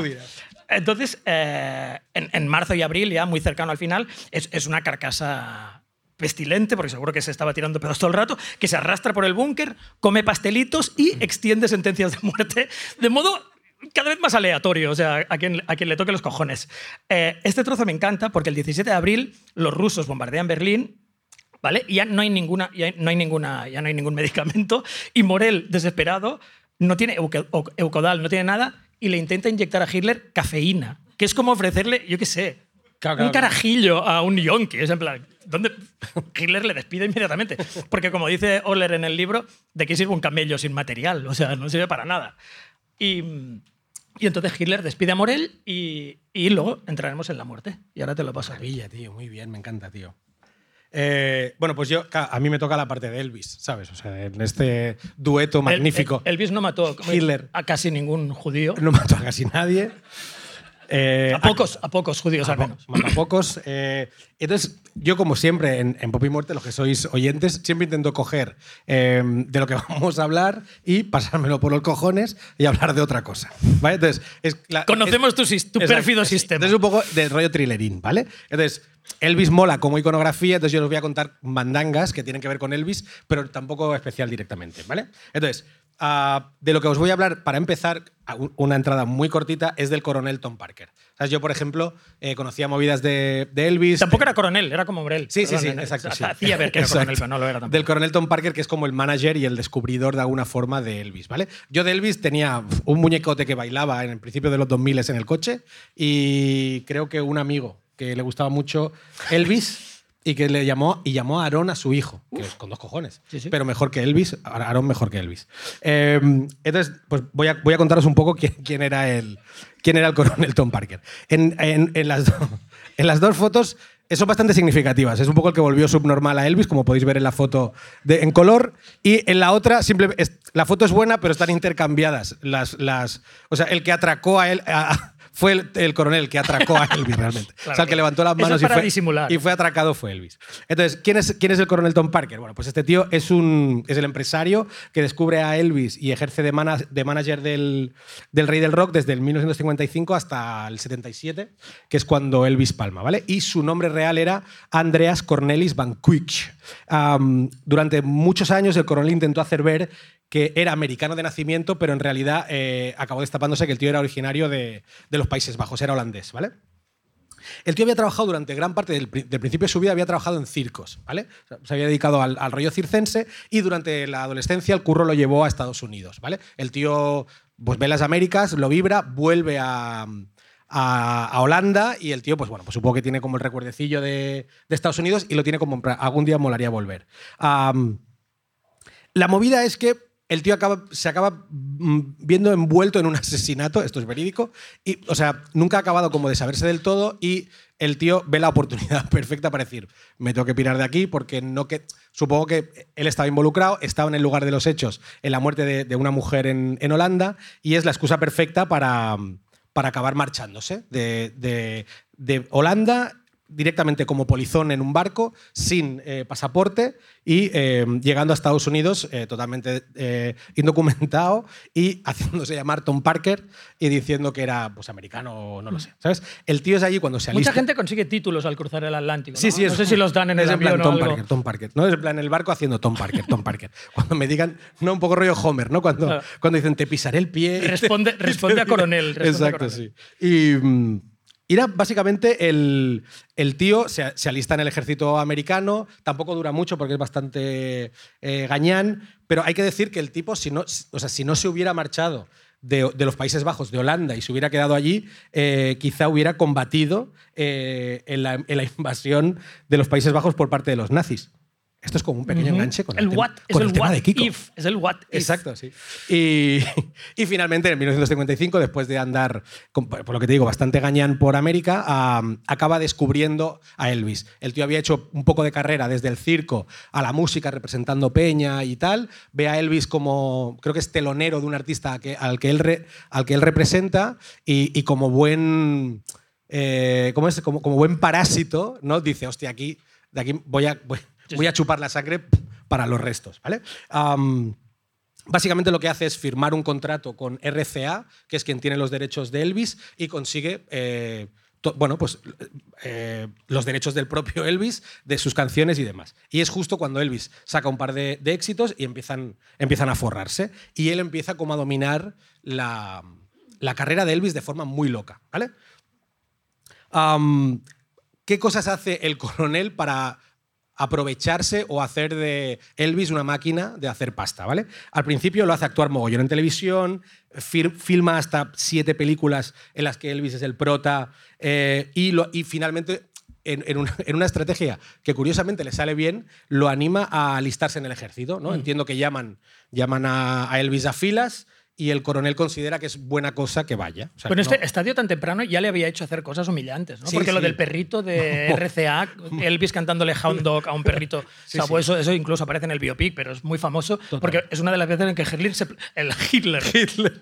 Entonces, eh, en, en marzo y abril, ya muy cercano al final, es, es una carcasa pestilente, porque seguro que se estaba tirando pedos todo el rato, que se arrastra por el búnker, come pastelitos y extiende sentencias de muerte de modo cada vez más aleatorio, o sea, a quien, a quien le toque los cojones. Eh, este trozo me encanta porque el 17 de abril los rusos bombardean Berlín ¿vale? Y ya no hay ninguna, ya no hay ninguna, ya no hay ningún medicamento y Morel, desesperado, no tiene eucodal, no tiene nada y le intenta inyectar a Hitler cafeína, que es como ofrecerle, yo qué sé, Claro, un claro, carajillo a un yonki, es en plan, ¿dónde? Hitler le despide inmediatamente, porque como dice Oller en el libro, ¿de qué sirve un camello sin material? O sea, no sirve para nada. Y, y entonces Hitler despide a Morel y, y luego entraremos en la muerte. Y ahora te lo paso. Maravilla, tío. Muy bien, me encanta, tío. Eh, bueno, pues yo, a mí me toca la parte de Elvis, ¿sabes? O sea, en este dueto magnífico. El- el- Elvis no mató Hitler. a casi ningún judío. No mató a casi nadie. Eh, A pocos, a pocos judíos a, al menos. a pocos. eh, entonces, yo, como siempre, en, en Pop y Muerte, los que sois oyentes, siempre intento coger eh, de lo que vamos a hablar y pasármelo por los cojones y hablar de otra cosa. ¿Vale? Entonces, es la- Conocemos es- tu sis- tu Exacto, pérfido sistema. Entonces, un poco de rollo thrillerín, ¿vale? Entonces, Elvis mola como iconografía, entonces yo os voy a contar mandangas que tienen que ver con Elvis, pero tampoco especial directamente, ¿vale? Entonces, ah, de lo que os voy a hablar para empezar, una entrada muy cortita, es del coronel Tom Parker. O sea, yo, por ejemplo, eh, conocía movidas de, de Elvis. Tampoco era coronel, era como Brel. Sí, sí, sí, exacto. sí. Hacía ver que era coronel, pero no lo era tampoco. Del coronel Tom Parker, que es como el manager y el descubridor de alguna forma de Elvis, ¿vale? Yo de Elvis tenía un muñecote que bailaba en el principio de los 2000 en el coche y creo que un amigo que le gustaba mucho Elvis y que le llamó y llamó a Aaron a su hijo, que es con dos cojones, Sí, sí. pero mejor que Elvis, Aaron mejor que Elvis. Eh, entonces, pues voy a, voy a contaros un poco quién, quién era el quién era el coronel Tom Parker. En, en- en las, do- en las dos fotos eh, son bastante significativas. Es un poco el que volvió subnormal a Elvis, como podéis ver en la foto de- en color. Y en la otra, simple, es- la foto es buena, pero están intercambiadas. Las, las, o sea, el que atracó a él. a- fue el, el coronel que atracó a Elvis realmente. o sea, el que levantó las manos es y, fue, disimular. y fue atracado fue Elvis. Entonces, ¿quién es, ¿quién es el coronel Tom Parker? Bueno, pues este tío es, un, es el empresario que descubre a Elvis y ejerce de, mana- de manager del, del rey del rock desde el 1955 hasta el 77, que es cuando Elvis palma, ¿vale? Y su nombre real era Andreas Cornelis Van. Am, durante muchos años el coronel intentó hacer ver que era americano de nacimiento, pero en realidad eh, acabó destapándose que el tío era originario de, de los Países Bajos, era holandés, ¿vale? El tío había trabajado durante gran parte del, pri- del principio de su vida, había trabajado en circos, ¿vale? Se había dedicado al, rollo circense y durante la adolescencia el curro lo llevó a Estados Unidos, ¿vale? El tío pues, ve las Américas, lo vibra, vuelve a, a- Holanda y el tío, pues bueno, pues supongo que tiene como el recuerdecillo de, de Estados Unidos y lo tiene como algún día molaría volver. La movida es que el tío se acaba mm, viendo envuelto en un asesinato, esto es verídico, y, o sea, nunca ha acabado como de saberse del todo y el tío ve la oportunidad perfecta para decir, me tengo que pirar de aquí porque no que... Supongo que él estaba involucrado, estaba en el lugar de los hechos, en la muerte de, una mujer en, Holanda, y es la excusa perfecta para, para acabar marchándose de Holanda directamente como polizón en un barco, sin eh, pasaporte y eh, llegando a Estados Unidos eh, totalmente indocumentado y haciéndose llamar Tom Parker y diciendo que era pues, americano o no lo sé. ¿Sabes? El tío es allí cuando se alista. Mucha gente consigue títulos al cruzar el Atlántico. Sí, ¿no? sí, no es- sé si los dan en el plan o Tom algo. Parker, Tom Parker. No es en plan el barco haciendo Tom Parker, Tom Parker. Cuando me digan, no, un poco rollo Homer, ¿no? Cuando, Claro. cuando dicen te pisaré el pie. Responde- responde a coronel, responde a Exacto, coronel. sí. Y, mm, era básicamente el, el tío se, se alista en el ejército americano, tampoco dura mucho porque es bastante eh, gañán, pero hay que decir que el tipo, si no, o sea, si no se hubiera marchado de, de los Países Bajos, de Holanda, y se hubiera quedado allí, eh, quizá hubiera combatido eh, en, la, en la invasión de los Países Bajos por parte de los nazis. Esto es como un pequeño Ujú. enganche con el, el tema- what es con el, el tema what de Kiko. if. Es el what if. Exacto, sí. Y, y finalmente, en 1955, después de andar, por lo que te digo, bastante gañán por América, am, acaba descubriendo a Elvis. El tío había hecho un poco de carrera desde el circo a la música, representando Peña y tal. Ve a Elvis como, creo que es telonero de un artista que- al, que él re- al que él representa y, y como buen... eh, ¿cómo es? Como, como buen parásito, ¿no? Dice, hostia, aquí, de aquí voy a, voy, voy a chupar la sangre para los restos, ¿vale? Am, Básicamente lo que hace es firmar un contrato con RCA, que es quien tiene los derechos de Elvis, y consigue eh, bueno, pues, eh, los derechos del propio Elvis, de sus canciones y demás. Y es justo cuando Elvis saca un par de, de éxitos y empiezan, empiezan a forrarse. Y él empieza como a dominar la, la carrera de Elvis de forma muy loca. ¿vale? ¿Qué cosas hace el coronel para aprovecharse o hacer de Elvis una máquina de hacer pasta, ¿vale? Al principio lo hace actuar mogollón en televisión, filma hasta siete películas en las que Elvis es el prota eh, y, lo- y finalmente en, en una, en una estrategia que curiosamente le sale bien, lo anima a alistarse en el ejército, ¿no? Entiendo que llaman, llaman a, a Elvis a filas y el coronel considera que es buena cosa que vaya. O sea, Bueno, no- este estadio tan temprano ya le había hecho hacer cosas humillantes, ¿no? Sí, Porque lo del perrito de RCA, Elvis cantándole Hound Dog a un perrito, Sí, o sea, sí. eso, eso incluso aparece en el biopic, pero es muy famoso porque es una de las veces en que Hitler se... El Hitler. Hitler.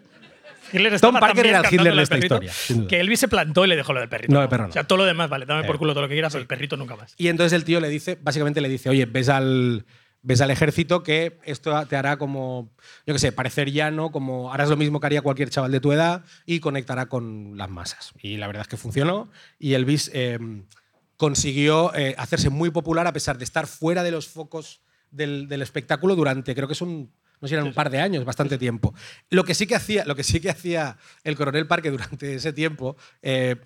Hitler estaba Parker era el Hitler de esta perrito, historia. Que Elvis se plantó y le dejó lo del perrito. No, el perro no. O sea, todo lo demás, vale, dame por culo todo lo que quieras, pero el perrito nunca más. Y entonces el tío le dice, básicamente le dice, oye, ves al, ves al ejército que esto te hará como, yo qué sé, parecer llano, como harás lo mismo que haría cualquier chaval de tu edad y conectará con las masas. Y la verdad es que funcionó y Elvis eh, consiguió eh, hacerse muy popular a pesar de estar fuera de los focos del, del espectáculo durante, creo que es un, no sé eran un par de años, bastante tiempo. Lo que sí que hacía, lo que sí que hacía el coronel Parque durante ese tiempo, eh,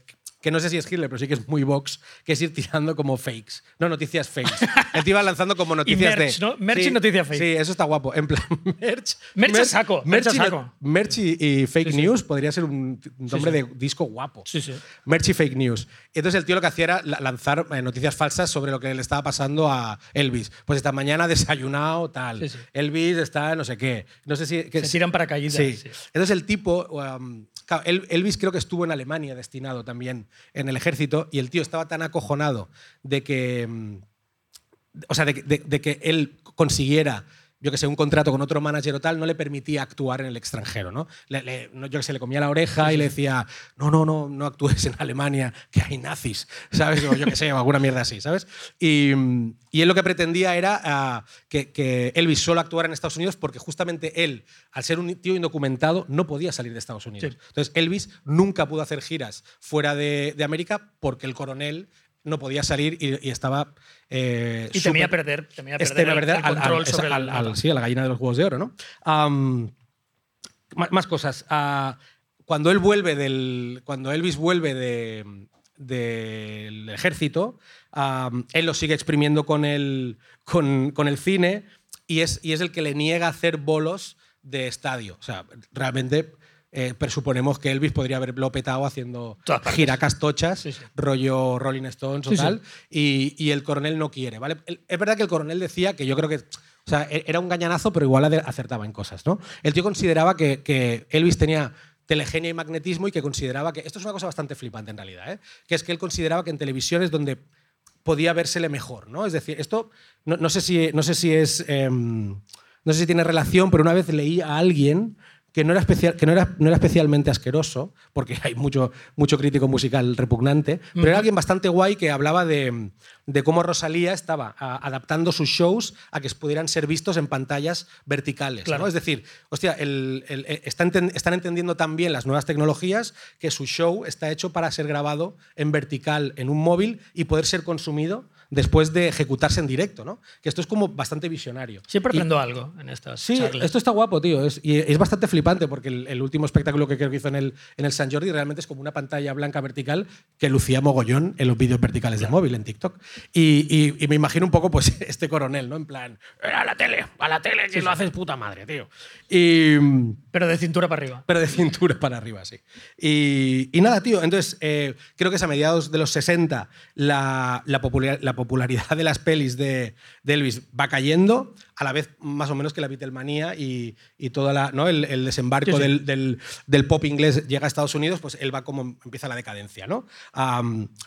que no sé si es Hitler, pero sí que es muy Vox, que es ir tirando como fakes. No, noticias fakes. Él te iba lanzando como noticias merch, de. ¿no? Merch y noticias fake. Sí, eso está guapo. En plan, merch. Merch a saco, merch y- saco. merch y, y fake Sí, sí. news podría ser un nombre de disco guapo. Sí, sí. Merch y fake news. Entonces el tío lo que hacía era la- lanzar eh, noticias falsas sobre lo que le estaba pasando a Elvis. Pues esta mañana ha desayunado tal. Elvis está no sé qué. No sé si. que Se tiran paracaídas, Sí. sí. Entonces el tipo. um, claro, El- Elvis creo que estuvo en Alemania destinado también en el ejército y el tío estaba tan acojonado de que. mm, O sea, de que él consiguiera. Yo que sé, un contrato con otro manager o tal, no le permitía actuar en el extranjero, ¿no? Le- le- no, yo que sé, le comía la oreja y le decía, no, no, no, no actúes en Alemania, que hay nazis, ¿sabes? O yo que sé, o alguna mierda así, ¿sabes? Y, y él lo que pretendía era ah, que, que Elvis solo actuara en Estados Unidos porque justamente él, al ser un tío indocumentado, no podía salir de Estados Unidos. Sí. Entonces, Elvis nunca pudo hacer giras fuera de, de América porque el coronel no podía salir y, y estaba... eh, Y temía perder, temía este, perder, verdad, el, al- control al- sobre al- el sí, a la gallina de los huevos de oro, ¿no? Más cosas. Ah, cuando él vuelve del. Cuando Elvis vuelve de- del ejército, él lo sigue exprimiendo con el, con, con el cine y es, y es el que le niega hacer bolos de estadio. O sea, realmente. Eh, presuponemos que Elvis podría haberlo petado haciendo giracas tochas, Sí, sí. rollo Rolling Stones o Sí, tal, y, y el coronel no quiere, ¿vale? Es verdad que el coronel decía que yo creo que. O sea, e- era un gañanazo, pero igual acertaba en cosas, ¿no? El tío consideraba que, que Elvis tenía telegenia y magnetismo y que consideraba que. Esto es una cosa bastante flipante en realidad, ¿eh? Que es que él consideraba que en televisión es donde podía vérsele mejor, ¿no? Es decir, esto no, no sé, si, no sé si es. em, no sé si tiene relación, pero una vez leí a alguien que no era, especial, que no era, no era especialmente asqueroso, porque hay mucho, mucho crítico musical repugnante, pero era alguien bastante guay que hablaba de, de cómo Rosalía estaba a- adaptando sus shows a que pudieran ser vistos en pantallas verticales. Claro. ¿no? Es decir, hostia, el- el- eh, están, están entendiendo tan bien las nuevas tecnologías que su show está hecho para ser grabado en vertical en un móvil y poder ser consumido después de ejecutarse en directo. ¿no? Que esto es como bastante visionario. Siempre Y- aprendo algo en estas Sí, charlas. esto está guapo, tío. Es, y es bastante flipante porque el, el último espectáculo que creo que hizo en el, en el San Jordi realmente es como una pantalla blanca vertical que lucía mogollón en los vídeos verticales de móvil en TikTok. Y, y- y me imagino un poco pues este coronel, ¿no? En plan, "Eh, a la tele, a la tele, si lo haces puta madre, tío. Y, Pero de cintura para arriba. pero de cintura para arriba, sí. Y, y nada, tío, entonces eh, creo que es a mediados de los 60 la, la, popular- la popularidad de las pelis de, de Elvis va cayendo, a la vez más o menos que la Beatlemanía y, y toda la, ¿no? el, el desembarco Sí, sí. Del, del- del pop inglés llega a Estados Unidos, pues él va como empieza la decadencia. ¿no?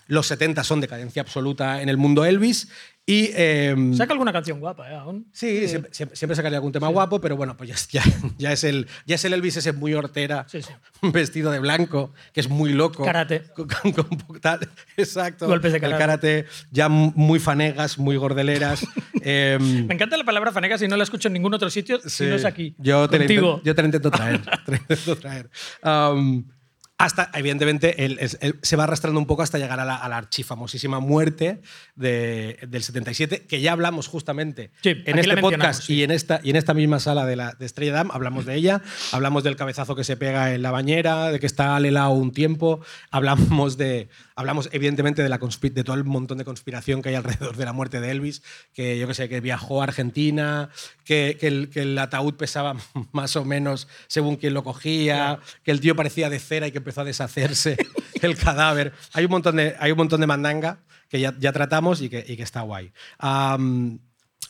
Los 70 son decadencia absoluta en el mundo Elvis y... em, Saca alguna canción guapa, ¿eh? Aún. Sí, siempre, siempre, siempre sacaría algún tema guapo, pero bueno, pues ya, ya, ya es el, ya es el Elvis ese muy hortera, Sí, sí. vestido de blanco, que es muy loco. Karate. Con- con- con- tal- exacto. Golpes de El karate. karate, ya muy fanegas, muy gordeleras. Em, Me encanta la palabra fanegas y no la escucho en ningún otro sitio si Sí. no es aquí. Yo te, la contigo. intento, yo te la intento traer. te la intento traer. Um, hasta, evidentemente, él- él- él se va arrastrando un poco hasta llegar a la, a la archifamosísima muerte de- del 77, que ya hablamos justamente Sí, en este podcast sí. y, en esta, y en esta misma sala de, la, de Estrella Damm. Hablamos de ella, hablamos del cabezazo que se pega en la bañera, de que está al helado un tiempo, hablamos, de, hablamos evidentemente de, la de todo el montón de conspiración que hay alrededor de la muerte de Elvis, que yo que sé, que viajó a Argentina, que, que el, que el ataúd pesaba más o menos según quien lo cogía, que el tío parecía de cera y que empezó a deshacerse el cadáver. Hay un montón de, hay un montón de mandanga que ya, ya tratamos y que, y que está guay. Am,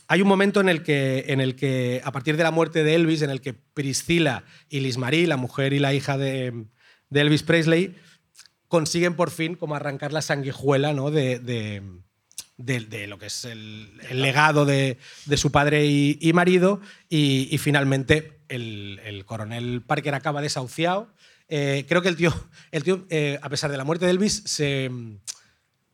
hay un momento en el, que, en el que, a partir de la muerte de Elvis, en el que Priscila y Liz Marie, la mujer y la hija de, de Elvis Presley, consiguen por fin como arrancar la sanguijuela ¿no? de, de- de- lo que es el, el legado de, de su padre y, y marido y, y finalmente el, el coronel Parker acaba desahuciado. Eh, creo que el tío, el tío eh, a pesar de la muerte de Elvis, se,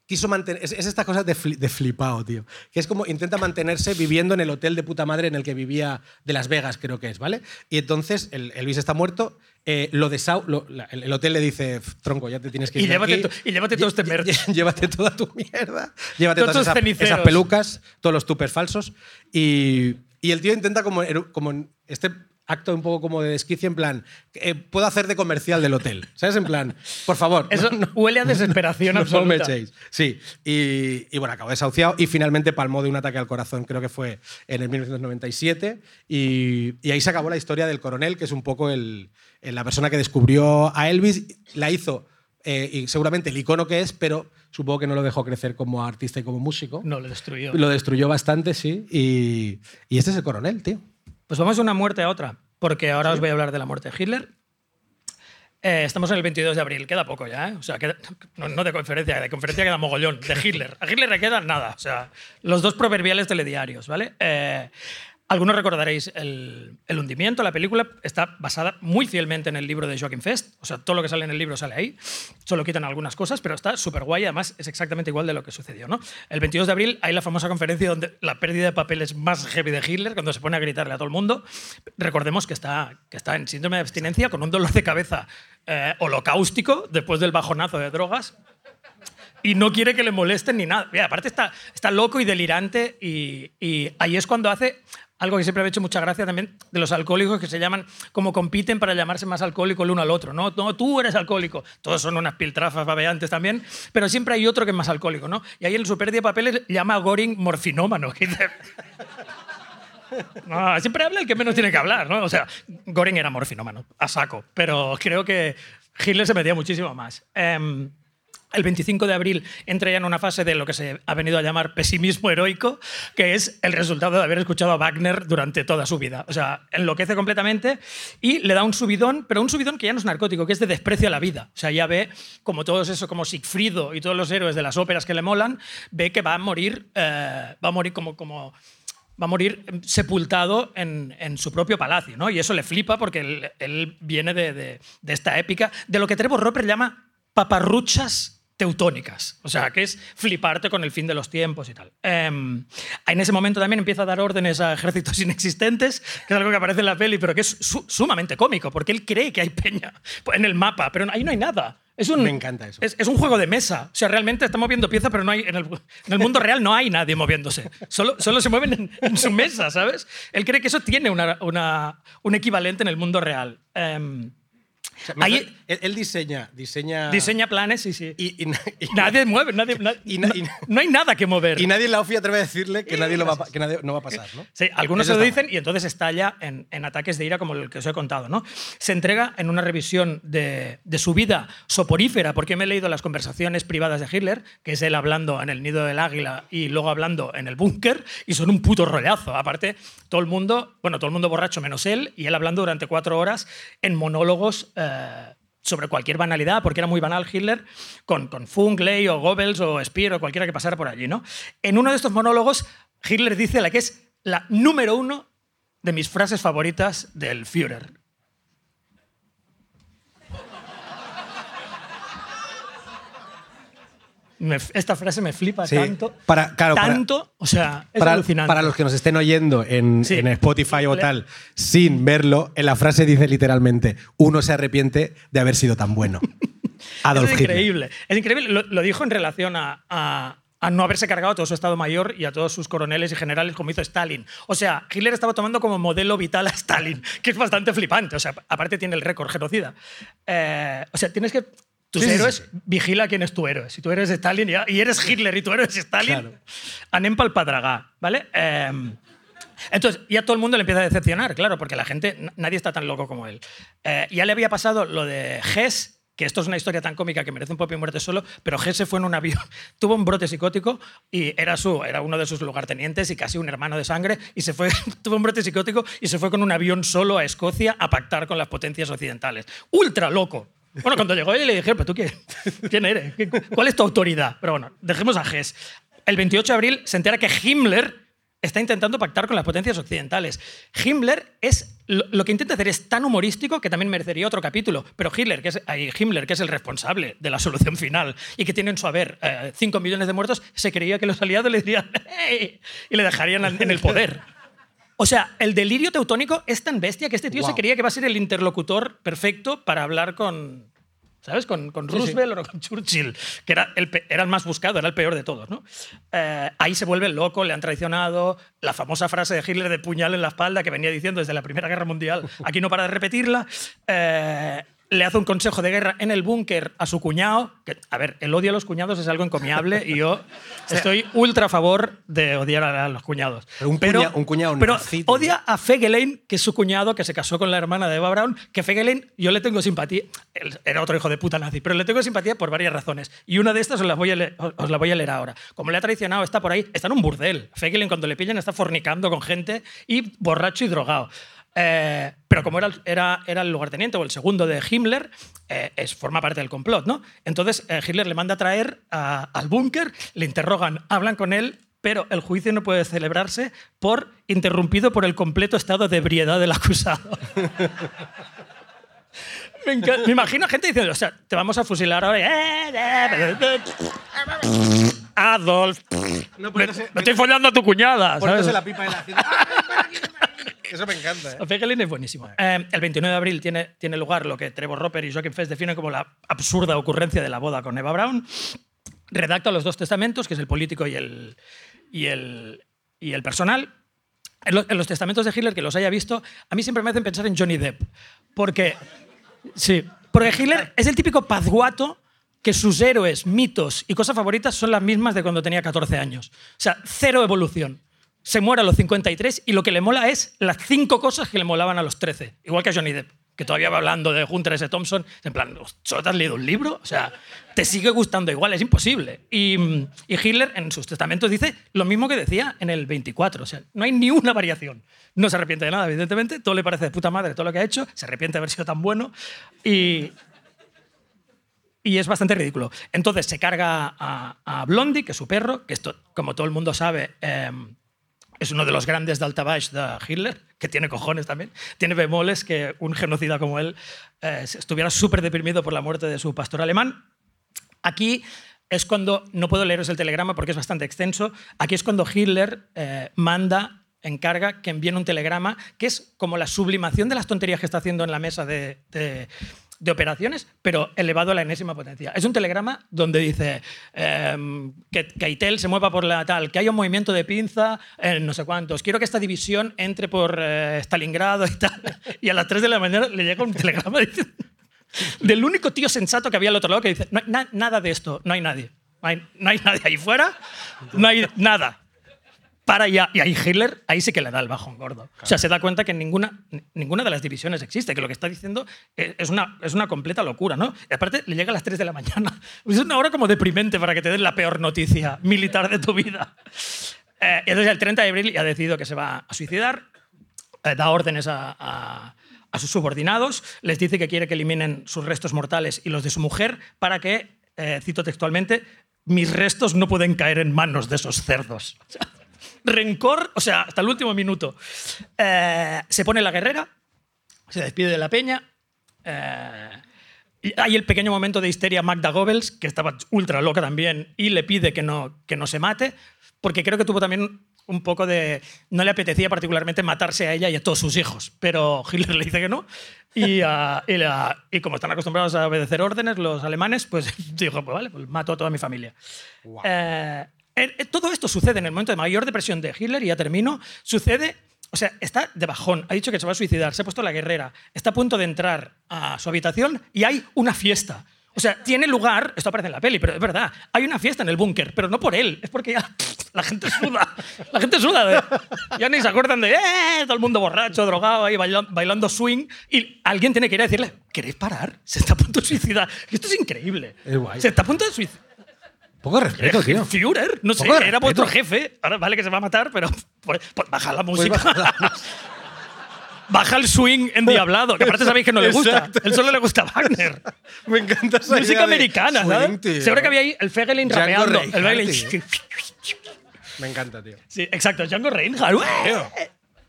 quiso mantener. Es, es esta cosa de, fli- de flipado, tío. Que es como intenta mantenerse viviendo en el hotel de puta madre en el que vivía de Las Vegas, creo que es, ¿vale? Y entonces el, Elvis está muerto. eh, lo de Sau, lo- la- el, el hotel le dice, tronco, ya te tienes que Y ir. de llévate aquí. to- y llévate todo este merch". Llévate toda tu mierda. Llévate todas esas, esas pelucas, todos los tupers falsos. Y, y el tío intenta como, como este acto un poco como de desquicia, en plan, eh, puedo hacer de comercial del hotel. ¿Sabes? En plan, por favor. Eso huele a desesperación no, no me absoluta. echéis. Sí. Y, y bueno, acabó desahuciado y finalmente palmó de un ataque al corazón, creo que fue en el 1997. Y, y ahí se acabó la historia del coronel, que es un poco el, el- la persona que descubrió a Elvis. La hizo, eh, y seguramente el icono que es, pero supongo que no lo dejó crecer como artista y como músico. No, lo destruyó. Lo destruyó bastante, sí. Y, y este es el coronel, tío. Pues vamos de una muerte a otra, porque ahora os voy a hablar de la muerte de Hitler. Eh, estamos en el 22 de abril, queda poco ya, ¿eh? O sea, queda- no, no de conferencia, de conferencia queda mogollón. De Hitler. A Hitler le queda nada. O sea, los dos proverbiales telediarios, ¿vale? Eh, algunos recordaréis el, el hundimiento, la película está basada muy fielmente en el libro de Joaquin Fest. O sea, todo lo que sale en el libro sale ahí. Solo quitan algunas cosas, pero está súper guay. Además, es exactamente igual de lo que sucedió, ¿no? El 22 de abril hay la famosa conferencia donde la pérdida de papeles más heavy de Hitler, cuando se pone a gritarle a todo el mundo. Recordemos que está, que está en síndrome de abstinencia con un dolor de cabeza eh, después del bajonazo de drogas y no quiere que le molesten ni nada. Mira, aparte está, está loco y delirante y, y ahí es cuando hace algo que siempre me ha hecho mucha gracia también de los alcohólicos que se llaman, como compiten para llamarse más alcohólico el uno al otro. No, no tú eres alcohólico. Todos son unas piltrafas babeantes también, pero siempre hay otro que es más alcohólico, ¿no? Y ahí en su pérdida de papeles llama a Goring morfinómano. No, siempre habla el que menos tiene que hablar, ¿no? O sea, Goring era morfinómano, a saco, pero creo que Hitler se metía muchísimo más. Em, el 25 de abril entra ya en una fase de lo que se ha venido a llamar pesimismo heroico, que es el resultado de haber escuchado a Wagner durante toda su vida. O sea, enloquece completamente y le da un subidón, pero un subidón que ya no es narcótico, que es de desprecio a la vida. O sea, ya ve como todos eso, como Sigfrido y todos los héroes de las óperas que le molan, ve que va a morir, eh, va a morir como, como va a morir sepultado en, su propio palacio, ¿no? Y eso le flipa porque él, viene de, de- de esta épica, de lo que Trevor Roper llama paparruchas teutónicas, o sea, que es fliparte con el fin de los tiempos y tal. Em, en ese momento también empieza a dar órdenes a ejércitos inexistentes, que es algo que aparece en la peli, pero que es su- sumamente cómico, porque él cree que hay peña en el mapa, pero ahí no hay nada. Es un, Me encanta eso. Es, es un juego de mesa. O sea, realmente está moviendo piezas, pero no hay, en, el, en el mundo real no hay nadie moviéndose. Solo, solo se mueven en, en su mesa, ¿sabes? Él cree que eso tiene una, una- un equivalente en el mundo real. Em, O sea, Ahí- él, él diseña, diseña. diseña planes y sí. Y, y na- y- nadie mueve, nadie, na- Y na- no, hay nada que mover. y nadie en la OFI atreve a decirle que nadie, lo va, que nadie no va a pasar, ¿no? Sí, algunos Eso se lo dicen y entonces estalla en, en ataques de ira como el que os he contado. ¿no? Se entrega en una revisión de, de su vida soporífera, porque me he leído las conversaciones privadas de Hitler, que es él hablando en el nido del águila y luego hablando en el búnker, y son un puto rollazo. Aparte, todo el mundo, bueno, todo el mundo borracho menos él, y él hablando durante cuatro horas en monólogos. eh, sobre cualquier banalidad, porque era muy banal Hitler, con, con Funk, Ley o Goebbels o Speer o cualquiera que pasara por allí. ¿no? En uno de estos monólogos, Hitler dice la que es la número uno de mis frases favoritas del Führer. Me- esta frase me flipa Sí, tanto. para- claro, para- tanto, o sea, es Para, alucinante. para los que nos estén oyendo en, Sí. en Spotify o tal, sin verlo, en la frase dice literalmente: uno se arrepiente de haber sido tan bueno. Adolf es Hitler. increíble. Es increíble. Lo, lo dijo en relación a, a- a no haberse cargado a todo su Estado Mayor y a todos sus coroneles y generales como hizo Stalin. O sea, Hitler estaba tomando como modelo vital a Stalin, que es bastante flipante. O sea, aparte tiene el récord genocida. Eh, o sea, tienes que... Tus Sí, héroes, sí, sí. vigila quién es tu héroe. Si tú eres Stalin y, eres Hitler y tú eres Stalin, Claro. anem pal padragà, ¿vale? Eh, entonces, ya todo el mundo le empieza a decepcionar, claro, porque la gente, nadie está tan loco como él. Eh, ya le había pasado lo de Hess, que esto es una historia tan cómica que merece un propio muerte solo, pero Hess se fue en un avión, tuvo un brote psicótico y era, su, era uno de sus lugartenientes y casi un hermano de sangre, y se fue, tuvo un brote psicótico y se fue con un avión solo a Escocia a pactar con las potencias occidentales. ¡Ultra loco! Bueno, cuando llegó él le dijeron, ¿pero tú quién, quién eres? ¿Qué- ¿Cuál es tu autoridad? Pero bueno, dejemos a Hess. El 28 de abril se entera que Himmler está intentando pactar con las potencias occidentales. Himmler es lo, que intenta hacer es tan humorístico que también merecería otro capítulo. Pero Hitler, que es, Himmler, que es el responsable de la solución final y que tiene en su haber 5 millones de muertos, se creía que los aliados le dirían "Hey", y le dejarían en el poder. O sea, el delirio teutónico es tan bestia que este tío se Guau. creía que va a ser el interlocutor perfecto para hablar con, ¿sabes? Con, con Roosevelt o con Churchill, que era el, era el más buscado, era el peor de todos, ¿no? Eh, ahí se vuelve loco, le han traicionado. La famosa frase de Hitler de puñal en la espalda que venía diciendo desde la Primera Guerra Mundial, aquí no para de repetirla. Eh, le hace un consejo de guerra en el búnker a su cuñado. Que, a ver, el odio a los cuñados es algo encomiable y yo estoy ultra a favor de odiar a los cuñados. Pero un cuña- un cuñado pero nazi, tío. odia a Fegelein, que es su cuñado, que se casó con la hermana de Eva Braun, que Fegelein, yo le tengo simpatía, él era otro hijo de puta nazi, pero le tengo simpatía por varias razones. Y una de estas os la voy a leer, os la voy a leer ahora. Como le ha traicionado, está por ahí, está en un burdel. Fegelein, cuando le pillan, está fornicando con gente y borracho y drogado. Eh, pero como era, era, era el lugarteniente o el segundo de Himmler, eh, es, forma parte del complot, ¿no? Entonces eh, Hitler le manda a traer a- al búnker, le interrogan, hablan con él, pero el juicio no puede celebrarse por interrumpido por el completo estado de ebriedad del acusado. Me, enca- me imagino gente diciendo, o sea, te vamos a fusilar ahora. Adolf, No, me, me estoy follando a tu cuñada. ¿sabes? La pipa en la. Eso me encanta, ¿eh? Fegelin es buenísimo. Eh, el 29 de abril tiene, tiene lugar lo que Trevor Roper y Joaquin Fest definen como la absurda ocurrencia de la boda con Eva Braun. Redacta los dos testamentos, que es el político y el, y el, y el personal. En los testamentos de Hitler, que los haya visto, a mí siempre me hacen pensar en Johnny Depp. Porque, sí, porque Hitler es el típico pazguato que sus héroes, mitos y cosas favoritas son las mismas de cuando tenía 14 años. O sea, cero evolución. Se muere a los 53 y lo que le mola es las cinco cosas que le molaban a los 13. Igual que a Johnny Depp, que todavía va hablando de Hunter S. Thompson. En plan, ¿solo te has leído un libro? O sea, te sigue gustando igual, es imposible. Y, y Hitler en sus testamentos dice lo mismo que decía en el 24. O sea, no hay ni una variación. No se arrepiente de nada, evidentemente. Todo le parece de puta madre todo lo que ha hecho. Se arrepiente de haber sido tan bueno. Y, y es bastante ridículo. Entonces se carga a, a Blondie, que es su perro, que esto, como todo el mundo sabe, eh, es uno de los grandes de Altabaix de Hitler, que tiene cojones también. Tiene bemoles que un genocida como él eh, estuviera súper deprimido por la muerte de su pastor alemán. Aquí es cuando, no puedo leeros el telegrama porque es bastante extenso, aquí es cuando Hitler eh, manda, encarga que envíen un telegrama que es como la sublimación de las tonterías que está haciendo en la mesa de, de- de operaciones, pero elevado a la enésima potencia. Es un telegrama donde dice em, que Keitel se mueva por la tal, que haya un movimiento de pinza en no sé cuántos, quiero que esta división entre por eh, Stalingrado y tal. Y a las 3 de la mañana le llega un telegrama diciendo del único tío sensato que había al otro lado que dice, no hay na- nada de esto, no hay nadie. Hay, no hay nadie ahí fuera, no hay nada. Para. Y ahí Hitler, ahí sí que le da el bajón gordo. O sea, se da cuenta que ninguna, ninguna de las divisiones existe, que lo que está diciendo es es una, es una completa locura, ¿no? Y aparte, le llega a las 3 de la mañana. Es una hora como deprimente para que te den la peor noticia militar de tu vida. Eh, y entonces, el 30 de abril ya ha decidido que se va a suicidar eh, da órdenes a, a- a sus subordinados, les dice que quiere que eliminen sus restos mortales y los de su mujer para que, eh, cito textualmente, mis restos no pueden caer en manos de esos cerdos. Rencor, o sea, hasta el último minuto. Eh, se pone la guerrera, se despide de la peña. eh, y hay el pequeño momento de histeria Magda Goebbels, que estaba ultra loca también, y le pide que no, que no se mate, porque creo que tuvo también un poco de... No le apetecía particularmente matarse a ella y a todos sus hijos, pero Hitler le dice que no. Y, ah, y, la- y como están acostumbrados a obedecer órdenes los alemanes, pues dijo, pues vale, pues mato a toda mi familia. Eh, todo esto sucede en el momento de mayor depresión de Hitler, y ya termino, sucede, o sea, está de bajón, ha dicho que se va a suicidar, se ha puesto la guerrera, está a punto de entrar a su habitación y hay una fiesta. O sea, tiene lugar, esto aparece en la peli, pero es verdad, hay una fiesta en el búnker, pero no por él, es porque ya la gente suda, la gente suda, de- ya ni se acuerdan de ¡eh! todo el mundo borracho, drogado, ahí baila- bailando swing, y alguien tiene que ir a decirle, ¿queréis parar? Se está a punto de suicidar. Esto es increíble. Es guay. Se está a punto de suicidar. Poco respeto, tío. Führer, no sé, Poco era respeto. vuestro jefe. Ahora vale que se va a matar, pero pues, pues baja la música. baja baja el swing endiablado, que aparte sabéis que no le gusta. Él solo le gusta Wagner. Me encanta esa Música americana, swing, ¿sabes? tío. Seguro que había ahí el Fegelin rapeando. El baile. Me encanta, tío. Sí, exacto, Django Reinhardt.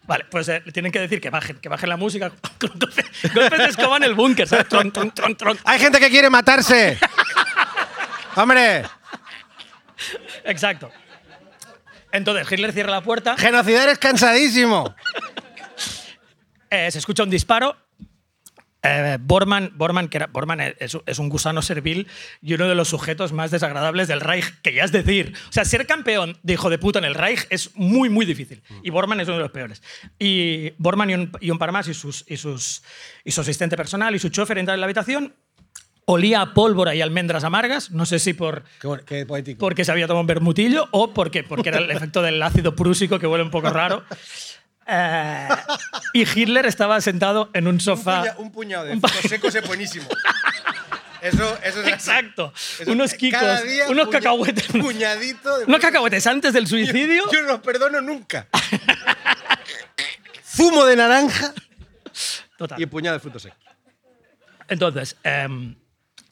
Vale, pues eh, le tienen que decir que bajen, que bajen la música golpes de escoba en el búnker, ¿sabes? Tron, tron, tron, tron. ¡Hay gente que quiere matarse! ¡Hombre! Exacto. Entonces Hitler cierra la puerta, ¡Genocidar es cansadísimo! eh, se escucha un disparo. Eh, Bormann, Bormann, que era, Bormann es, es un gusano servil y uno de los sujetos más desagradables del Reich, que ya es decir, o sea, ser campeón de hijo de puta en el Reich es muy, muy difícil. Y Bormann es uno de los peores. Y Bormann y un, y un par más y, sus, y, sus, y su asistente personal y su chofer entran en la habitación. Olía a pólvora y almendras amargas, no sé si por, Qué, qué poético. porque se había tomado un bermutillo o porque, porque era el efecto del ácido prúsico que huele un poco raro. Eh, y Hitler estaba sentado en un sofá. puñado de frutos secos es buenísimo. Eso, eso Exacto. unos kikos, unos cacahuetes. Puñadito de Unos cacahuetes antes del suicidio. no los perdono nunca. Zumo de naranja Total. y puñado de frutos secos. Entonces, em,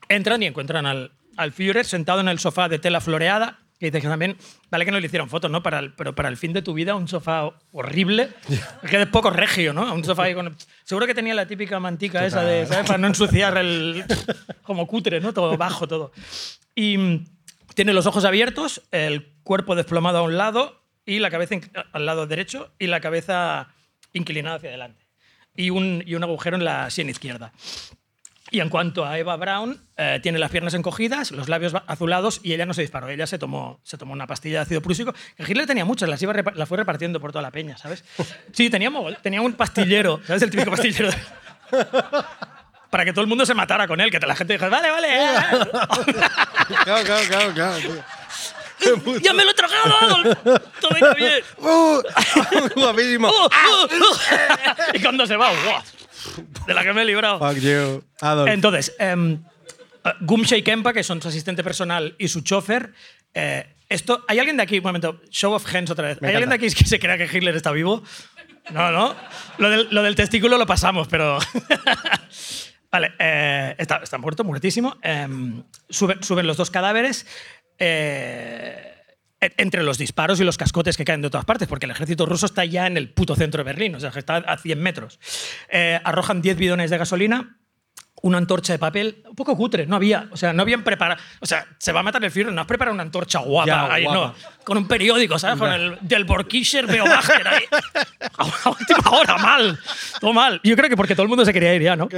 entran y encuentran al, al Führer sentado en el sofá de tela floreada. Que dice que también, vale que no le hicieron fotos, ¿no? Para el, pero para el fin de tu vida, un sofá horrible. que es poco regio, ¿no? Un sofá ahí con. Seguro que tenía la típica mantica esa de, ¿sabes? Para no ensuciar el. como cutre, ¿no? Todo bajo, todo. Y mm, tiene los ojos abiertos, el cuerpo desplomado a un lado y la cabeza al lado derecho y la cabeza inclinada hacia adelante. Y un, y un agujero en la sien izquierda. Y en cuanto a Eva Brown, eh, tiene las piernas encogidas, los labios azulados y ella no se disparó. Ella se tomó, se tomó una pastilla de ácido prúsico. Que Hitler tenía muchas, las, iba las fue repartiendo por toda la peña, ¿sabes? Sí, tenía, tenía un pastillero, ¿sabes? El típico pastillero. de- Para que todo el mundo se matara con él, que la gente dijera, vale, vale. eh, Claro, claro, claro, claro. tío. ¡Ya me lo he tragado, Adolf! ¡Todo bien! ¡Uh! Guapísimo. ¡Oh, oh, oh! y cuando se va, ¡guau! De la que me he librado. Fuck you. Adolf. Entonces, em, eh, Gumshay Kempa, que son su asistente personal y su chofer, eh, esto, ¿hay alguien de aquí, un momento, show of hands otra vez, Me ¿hay alguien de aquí que se crea que Hitler está vivo? No, no. Lo del, lo del testículo lo pasamos, pero... vale, eh, está, está muerto, muertísimo. Em, suben, suben los dos cadáveres. eh, entre los disparos y los cascotes que caen de todas partes, porque el ejército ruso está ya en el puto centro de Berlín, o sea, está a 100 metros. Eh, arrojan 10 bidones de gasolina, una antorcha de papel, un poco cutre, no había, o sea, no habían preparado, o sea, se va a matar el Führer, no has preparado una antorcha guapa, Ya, ahí, guapa. no, con un periódico, ¿sabes? Con el del Borkischer Beobachter ahí, a última hora, mal, todo mal. Yo creo que porque todo el mundo se quería ir ya, ¿no?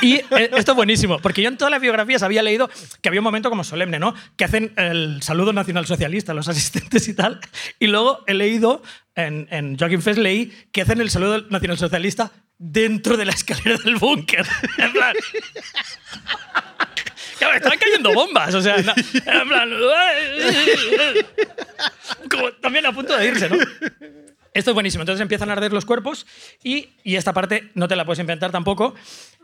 Y eh, esto es buenísimo, porque yo en todas las biografías había leído que había un momento como solemne, ¿no? Que hacen el saludo nacional socialista, los asistentes y tal. Y luego he leído en, en Joaquín Fes leí que hacen el saludo nacional socialista dentro de la escalera del búnker. En plan. Claro, estaban cayendo bombas, o sea, en plan. Como también a punto de irse, ¿no? Esto es buenísimo. Entonces empiezan a arder los cuerpos y esta parte no te la puedes inventar tampoco.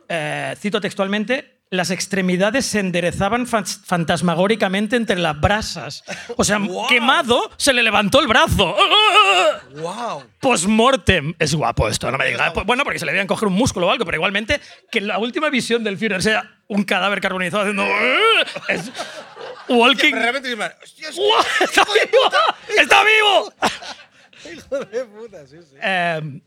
Eh, cito textualmente, las extremidades se enderezaban fantasmagóricamente entre las brasas. O sea, quemado, se le levantó el brazo. ¡Wow! Postmortem. Es guapo esto, no me digas. Pues Bueno, porque se le debían coger un músculo o algo, pero igualmente que la última visión del Führer sea un cadáver carbonizado haciendo... Es walking... Pero realmente. ¡Hostia. ¡Está vivo! ¡Está vivo! hijo de puta! Sí, sí. Eh,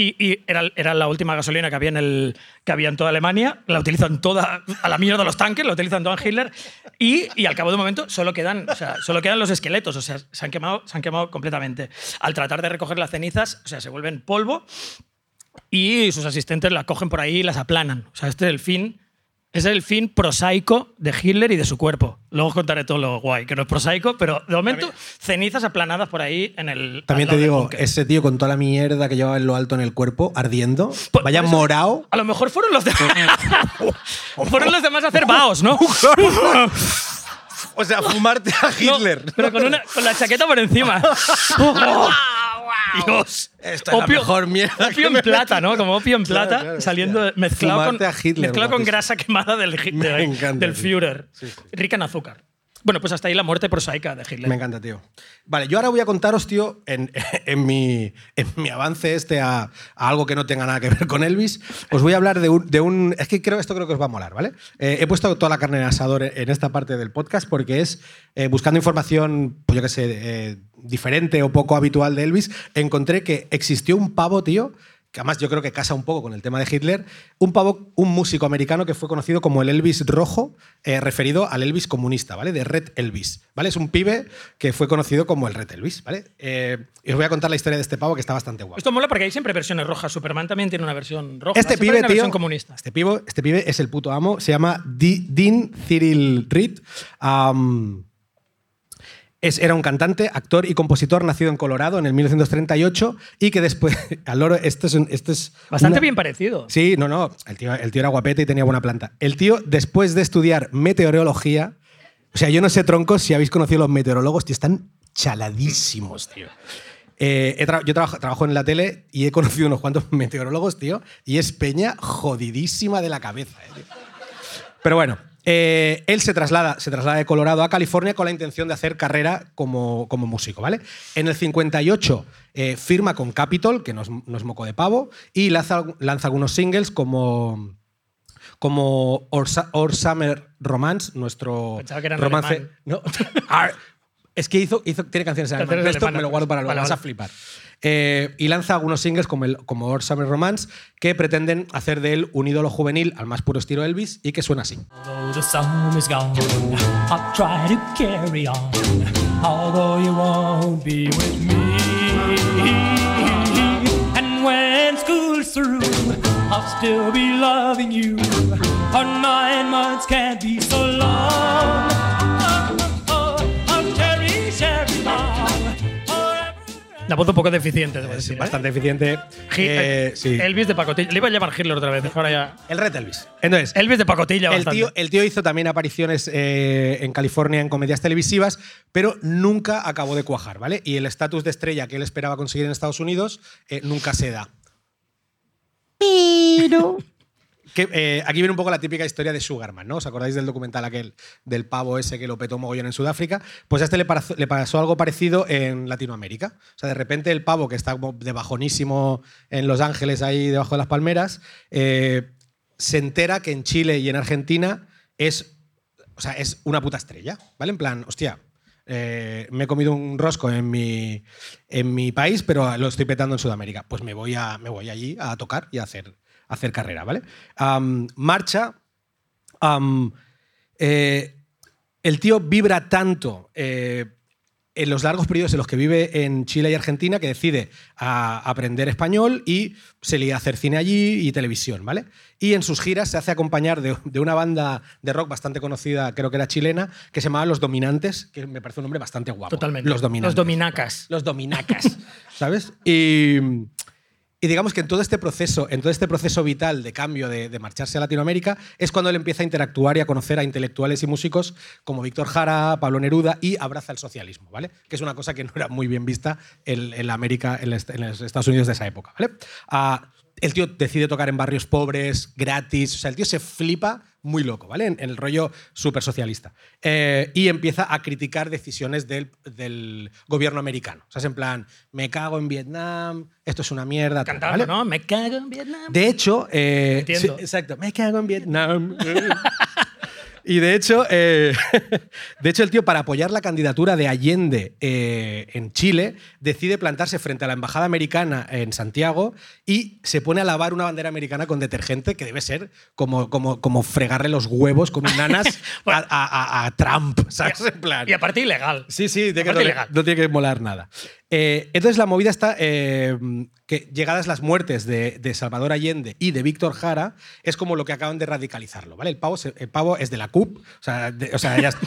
y era, era la última gasolina que había, en que había en toda Alemania. La utilizan toda a la mierda los tanques, la utilizan toda en Hitler. Y, y al cabo de un momento solo quedan, solo quedan los esqueletos. O sea, se han, quemado, se han quemado completamente. Al tratar de recoger las cenizas, o sea, se vuelven polvo y sus asistentes las cogen por ahí y las aplanan. O sea, este es el fin. Es el fin prosaico de Hitler y de su cuerpo. Luego os contaré todo lo guay, que no es prosaico, pero de momento cenizas aplanadas por ahí en el. También te digo, ese tío con toda la mierda que llevaba en lo alto en el cuerpo, ardiendo, Por- vaya por eso- morado. A lo mejor fueron los demás. fueron los demás a hacer vaos, ¿no? O sea, fumarte a No, pero con, una- con la chaqueta por encima. Dios. Esta es la mejor mierda Opio en plata, ¿no? Como opio en Claro, plata, claro, saliendo hostia. mezclado, con, Fumarte Hitler, mezclado con grasa quemada del, del tío. Führer. Rica en azúcar. Bueno, pues hasta ahí la muerte prosaica de Hitler. Me encanta, tío. Vale, yo ahora voy a contaros, tío, en, en mi, en mi avance este a, algo que no tenga nada que ver con Elvis, os voy a hablar de un... de un- es que creo esto creo que os va a molar, ¿vale? Eh, he puesto toda la carne en asador en esta parte del podcast porque es eh, buscando información, pues yo qué sé, eh, diferente o poco habitual de Elvis, encontré que existió un pavo, tío, que además yo creo que casa un poco con el tema de Hitler, un pavo, un músico americano que fue conocido como el Elvis rojo, eh, referido al Elvis comunista, ¿vale? De Red Elvis, ¿vale? Es un pibe que fue conocido como el Red Elvis, ¿vale? Eh, y os voy a contar la historia de este pavo que está bastante guapo. Esto mola porque hay siempre versiones rojas. Superman también tiene una versión roja. Este pibe, hay una tío, versión comunista. Este pibe, este pibe es el puto amo. Se llama Di- Dean Cyril Reed. Es, era un cantante, actor y compositor nacido en Colorado en el 1938 y que después, al loro, esto es, un- esto es Bastante una- bien parecido. Sí, no, no. El tío, el tío era guapete y tenía buena planta. El tío, después de estudiar meteorología, o sea, yo no sé, troncos, si habéis conocido a los meteorólogos, tío, están chaladísimos, tío. Eh, tra- yo trabajo, trabajo en la tele y he conocido unos cuantos meteorólogos, tío, y es peña jodidísima de la cabeza. eh, tío. Pero bueno, eh, él se traslada, se traslada de Colorado a California con la intención de hacer carrera como, como músico, ¿vale? En el 58 eh, firma con Capitol, que no es, no es moco de pavo, y lanza, lanza algunos singles como como Our Summer Romance, nuestro Pensaba que romance. alemán. No. Es que hizo, hizo, tiene canciones en alemán. Esto me lo guardo para luego, Vale, vas a flipar. Eh, y lanza algunos singles como, el, como Summer Romance que pretenden hacer de él un ídolo juvenil al más puro estilo Elvis y que suena así. I'll still be loving you. La voz un poco deficiente, debo decir. ¿eh? bastante eficiente. Hi- Eh, sí. Elvis de pacotilla. Le iba a llamar Hitler otra vez. Ahora ya. El Red Elvis. Entonces, Elvis de pacotilla. El tío, el tío hizo también apariciones eh, en California en comedias televisivas, pero nunca acabó de cuajar, ¿vale? Y el estatus de estrella que él esperaba conseguir en Estados Unidos eh, nunca se da. Pero. Eh, aquí viene un poco la típica historia de Sugarman, ¿no? ¿Os acordáis del documental aquel del pavo ese que lo petó mogollón en Sudáfrica? Pues a este le pasó, algo parecido en Latinoamérica. O sea, de repente el pavo que está como de bajonísimo en Los Ángeles, ahí debajo de las palmeras, eh, se entera que en Chile y en Argentina es, o sea, es una puta estrella, ¿vale? En plan, hostia, eh, me he comido un rosco en mi, en mi país, pero lo estoy petando en Sudamérica. Pues me voy, a, me voy allí a tocar y a hacer, hacer carrera, ¿vale? Marcha. eh, el tío vibra tanto eh, en los largos periodos en los que vive en Chile y Argentina que decide a- aprender español y se lía a hacer cine allí y televisión, ¿vale? Y en sus giras se hace acompañar de, de una banda de rock bastante conocida, creo que era chilena, que se llamaba Los Dominantes, que me parece un nombre bastante guapo. Totalmente. Los Dominantes. Los dominacas. Los dominacas, ¿sabes? Y, y digamos que en todo este proceso, en todo este proceso vital de cambio de, marcharse a Latinoamérica, es cuando él empieza a interactuar y a conocer a intelectuales y músicos como Víctor Jara, Pablo Neruda y abraza el socialismo, ¿vale? Que es una cosa que no era muy bien vista en, en América, en los Estados Unidos de esa época, ¿vale? Ah, el tío decide tocar en barrios pobres, gratis, o sea, el tío se flipa muy loco, ¿vale? En, en el rollo súper socialista. Eh, y empieza a criticar decisiones del, del gobierno americano. O sea, es en plan, me cago en Vietnam, esto es una mierda. Cantando, ¿vale? ¿no? Me cago en Vietnam. De hecho, eh, sí, exacto, me cago en Vietnam. Y de hecho, eh, de hecho, el tío, para apoyar la candidatura de Allende eh, en Chile, decide plantarse frente a la embajada americana en Santiago y se pone a lavar una bandera americana con detergente, que debe ser como, como, como fregarle los huevos con nanas a, a- a- a Trump, ¿sabes? En plan. Y aparte ilegal. Sí, sí, tiene que Aparte no, ilegal. no tiene que molar nada. Eh, entonces la movida está eh, que llegadas las muertes de, Salvador Allende y de Víctor Jara, es como lo que acaban de radicalizarlo, ¿vale? El pavo, el pavo es de la CUP, o sea,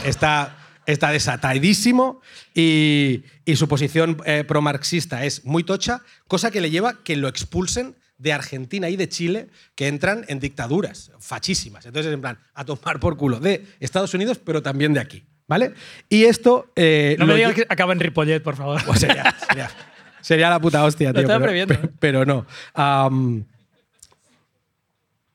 está, está desatadísimo y, su posición eh, pro-marxista es muy tocha, cosa que le lleva que lo expulsen de Argentina y de Chile que entran en dictaduras fachísimas. Entonces, en plan, a tomar por culo de Estados Unidos, pero también de aquí. ¿Vale? Y esto. eh, No me digas que acaba en Ripollet, por favor. pues sería, sería- sería la puta hostia, Lo tío. estaba pero, previendo. pero- pero no.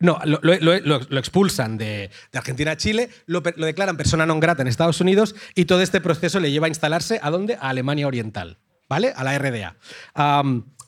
No, lo, lo- lo- lo- lo expulsan de, de Argentina a Chile, lo, declaran persona non grata en Estados Unidos y todo este proceso le lleva a instalarse a dónde? A Alemania Oriental, ¿vale? A la RDA.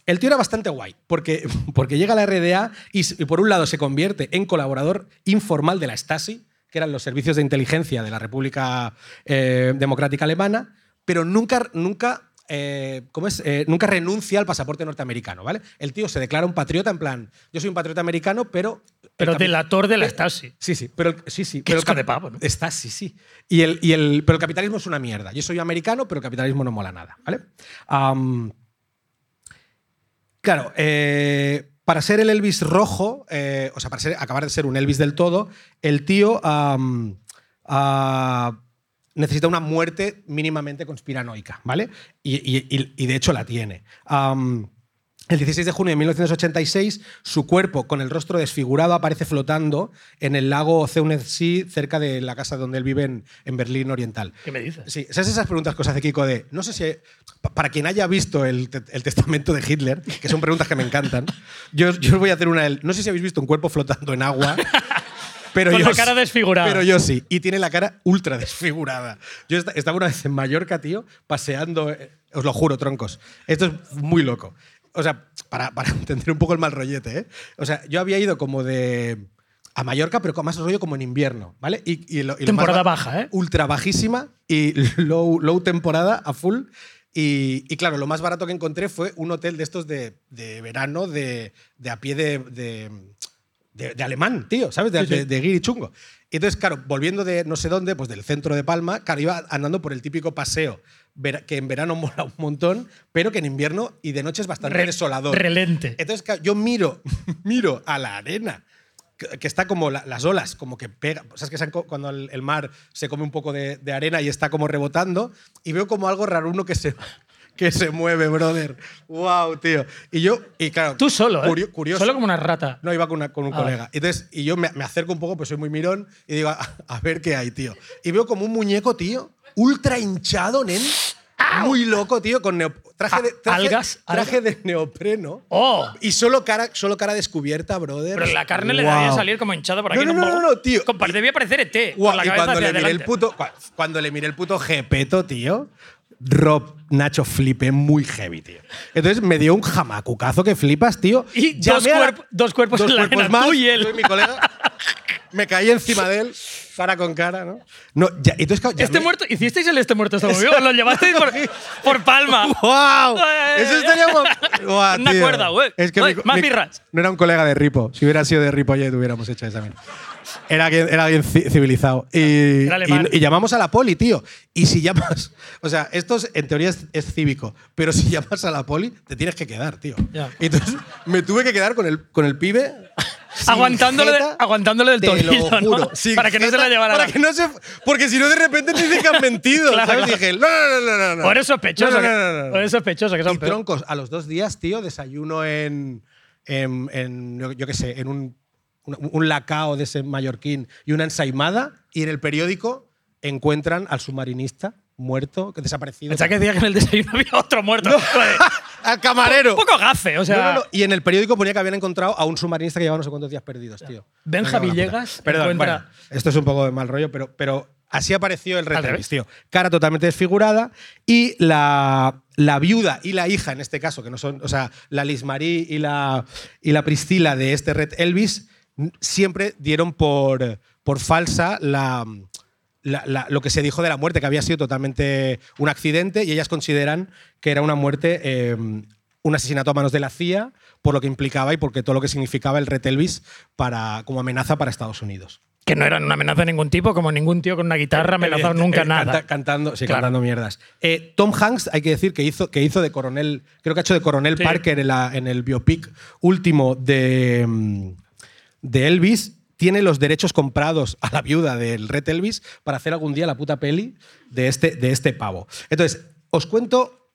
El tío era bastante guay, porque, porque llega a la RDA y por un lado se convierte en colaborador informal de la Stasi, que eran los servicios de inteligencia de la República eh, Democrática Alemana, pero nunca, nunca, eh, ¿cómo es? Eh, nunca renuncia al pasaporte norteamericano, ¿vale? El tío se declara un patriota en plan, yo soy un patriota americano, pero... Pero delator de la Stasi. Sí, sí, pero sí, sí. Pero el de pavo, ¿no? Está, sí, sí. Y el, y el, pero el capitalismo es una mierda. Yo soy americano, pero el capitalismo no mola nada, ¿vale? Claro, eh, para ser el Elvis rojo, eh, o sea, para ser- acabar de ser un Elvis del todo, el tío ah, necesita una muerte mínimamente conspiranoica, ¿vale? Y, de hecho la tiene. El 16 de junio de 1986, su cuerpo, con el rostro desfigurado, aparece flotando en el lago Zeunersee, cerca de la casa donde él vive en, en Berlín Oriental. ¿Qué me dices? Sí, ¿sabes esas preguntas que os hace Kiko de, no sé si, pa- para quien haya visto el, te- el testamento de Hitler, que son preguntas que me encantan, yo, yo os voy a hacer una, no sé si habéis visto un cuerpo flotando en agua, pero Con yo la cara desfigurada. Pero yo sí, y tiene la cara ultra desfigurada. Yo esta- estaba una vez en Mallorca, tío, paseando, eh, os lo juro, troncos, esto es muy loco. O sea, para, para entender un poco el mal rollete, ¿eh? O sea, yo había ido como de... A Mallorca, pero con más rollo como en invierno, ¿vale? Y, y lo- y Temporada más ba- baja, ¿eh? ultra bajísima y low, low temporada a full. Y, y claro, lo más barato que encontré fue un hotel de estos de, de verano de, de a pie de, de, alemán, tío, ¿sabes? De, Sí, sí. de, de guiri chungo. Y entonces, claro, volviendo de no sé dónde, pues del centro de Palma, claro, iba andando por el típico paseo que en verano mola un montón, pero que en invierno y de noche es bastante Re- desolador. relente. Entonces, yo miro, miro a la arena, que, que está como la- las olas, como que pega. ¿Sabes que se han co- cuando el, el mar se come un poco de, de arena y está como rebotando? Y veo como algo raro uno que se, que se mueve, brother. ¡Wow, tío! Y yo, y claro. Tú solo, ¿eh? curio- curioso. Solo como una rata. No, iba con, una- con un Ah, colega. Entonces, y yo me, me acerco un poco, pues soy muy mirón, y digo, a, a ver qué hay, tío. Y veo como un muñeco, tío, ultra hinchado, nen. Muy loco, tío, con traje, de, traje, algas, traje algas. de neopreno. ¡Oh! Y solo cara, solo cara descubierta, brother. Pero la carne le Wow. debía salir como hinchada por aquí. No, no, no, no, tío. Compa- Debía parecer ET. Guau, por la y cuando le miré el adelante. puto, cua- cuando le miré el puto jepeto, tío, Rob Nacho flipé muy heavy, tío. Entonces me dio un jamacucazo que flipas, tío. Y dos la- dos cuerpos en la arena, más, tú y él. yo mi colega. Me caí encima de él, cara con cara, ¿no? No, ya, entonces, claro, ¿Este llamé- muerto? ¿Hicisteis el este muerto está ¿Lo llevasteis por, por Palma? ¡Wow! Eso estaría Guau, Una tío. cuerda, güey. Es que Oye, mi- más mi- birras. No era un colega de Ripo. Si hubiera sido de Ripollet, hubiéramos hecho esa mierda. Era alguien, era alguien ci- civilizado. Y, y- y llamamos a la poli, tío. Y si llamas. O sea, esto es- en teoría es, es cívico. Pero si llamas a la poli, te tienes que quedar, tío. Ya. Y entonces me tuve que quedar con el, con el pibe. Aguantándole, de- jeta, aguantándole del tobillo, ¿no? Para que no se jeta, la llevara. para la- que no se- porque si no, de repente te dicen que han mentido. Claro, ¿sabes? claro. Dije, no, no, no, no, no. O eres sospechoso. No, no, no, no, no. o eres sospechoso, que son Y troncos, a los dos días, tío, desayuno en, en, en, yo- yo qué sé, en un, un, un lacao de ese mallorquín y una ensaimada, y en el periódico encuentran al submarinista muerto, que desaparecido. Pensaba que decía que en el desayuno había otro muerto. ¡Al camarero! Un poco gafe, o sea. No, no, no. Y en el periódico ponía que habían encontrado a un submarinista que llevaba no sé cuántos días perdidos, tío. Benja Villegas. Perdón, encuentra- bueno, esto es un poco de mal rollo, pero, pero así apareció el. Elvis, tío. Cara totalmente desfigurada y la, la viuda y la hija, en este caso, que no son, o sea, la Liz Marie y la, y la Priscila de este Red Elvis, siempre dieron por, por falsa la, la- la- lo que se dijo de la muerte, que había sido totalmente un accidente y ellas consideran que era una muerte, eh, un asesinato a manos de la CIA, por lo que implicaba y porque todo lo que significaba el Red Elvis para, como amenaza para Estados Unidos. Que no eran una amenaza de ningún tipo, como ningún tío con una guitarra amenazado nunca eh, nada. canta- cantando, sí, Claro. cantando mierdas. Eh, Tom Hanks, hay que decir que hizo, que hizo de coronel, creo que ha hecho de coronel Sí. Parker en, la- en el biopic último de, mm, de Elvis. Tiene los derechos comprados a la viuda del Red Elvis para hacer algún día la puta peli de este, de este pavo. Entonces, os cuento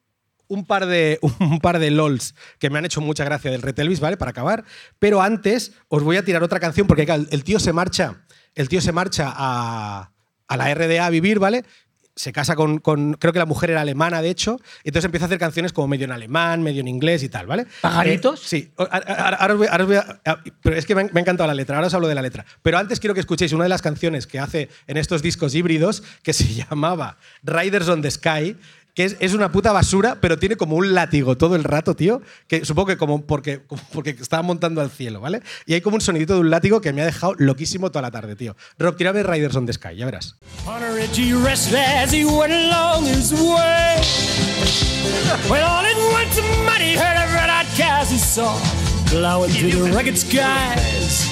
un par, de, un par de LOLs que me han hecho mucha gracia del Red Elvis, ¿vale? Para acabar. Pero antes os voy a tirar otra canción porque el tío se marcha, el tío se marcha a, a la RDA a vivir, ¿vale? Se casa con, con- Creo que la mujer era alemana, de hecho. y entonces empieza a hacer canciones como medio en alemán, medio en inglés y tal, ¿vale? ¿Pajaritos? Eh, sí. Ahora, ahora os voy, ahora os voy a- Pero es que me ha encantado la letra. Ahora os hablo de la letra. Pero antes quiero que escuchéis una de las canciones que hace en estos discos híbridos que se llamaba Riders on the Sky. Que es, es una puta basura, pero tiene como un látigo todo el rato, tío. Que supongo que como porque, como porque estaba montando al cielo, ¿vale? Y hay como un sonidito de un látigo que me ha dejado loquísimo toda la tarde, tío. Rob, tírame Riders on the Sky, ya verás. On a Reggie rested as he went along his way. When all at once a mighty herd of red-eyed cows he saw glowing through the rugged skies.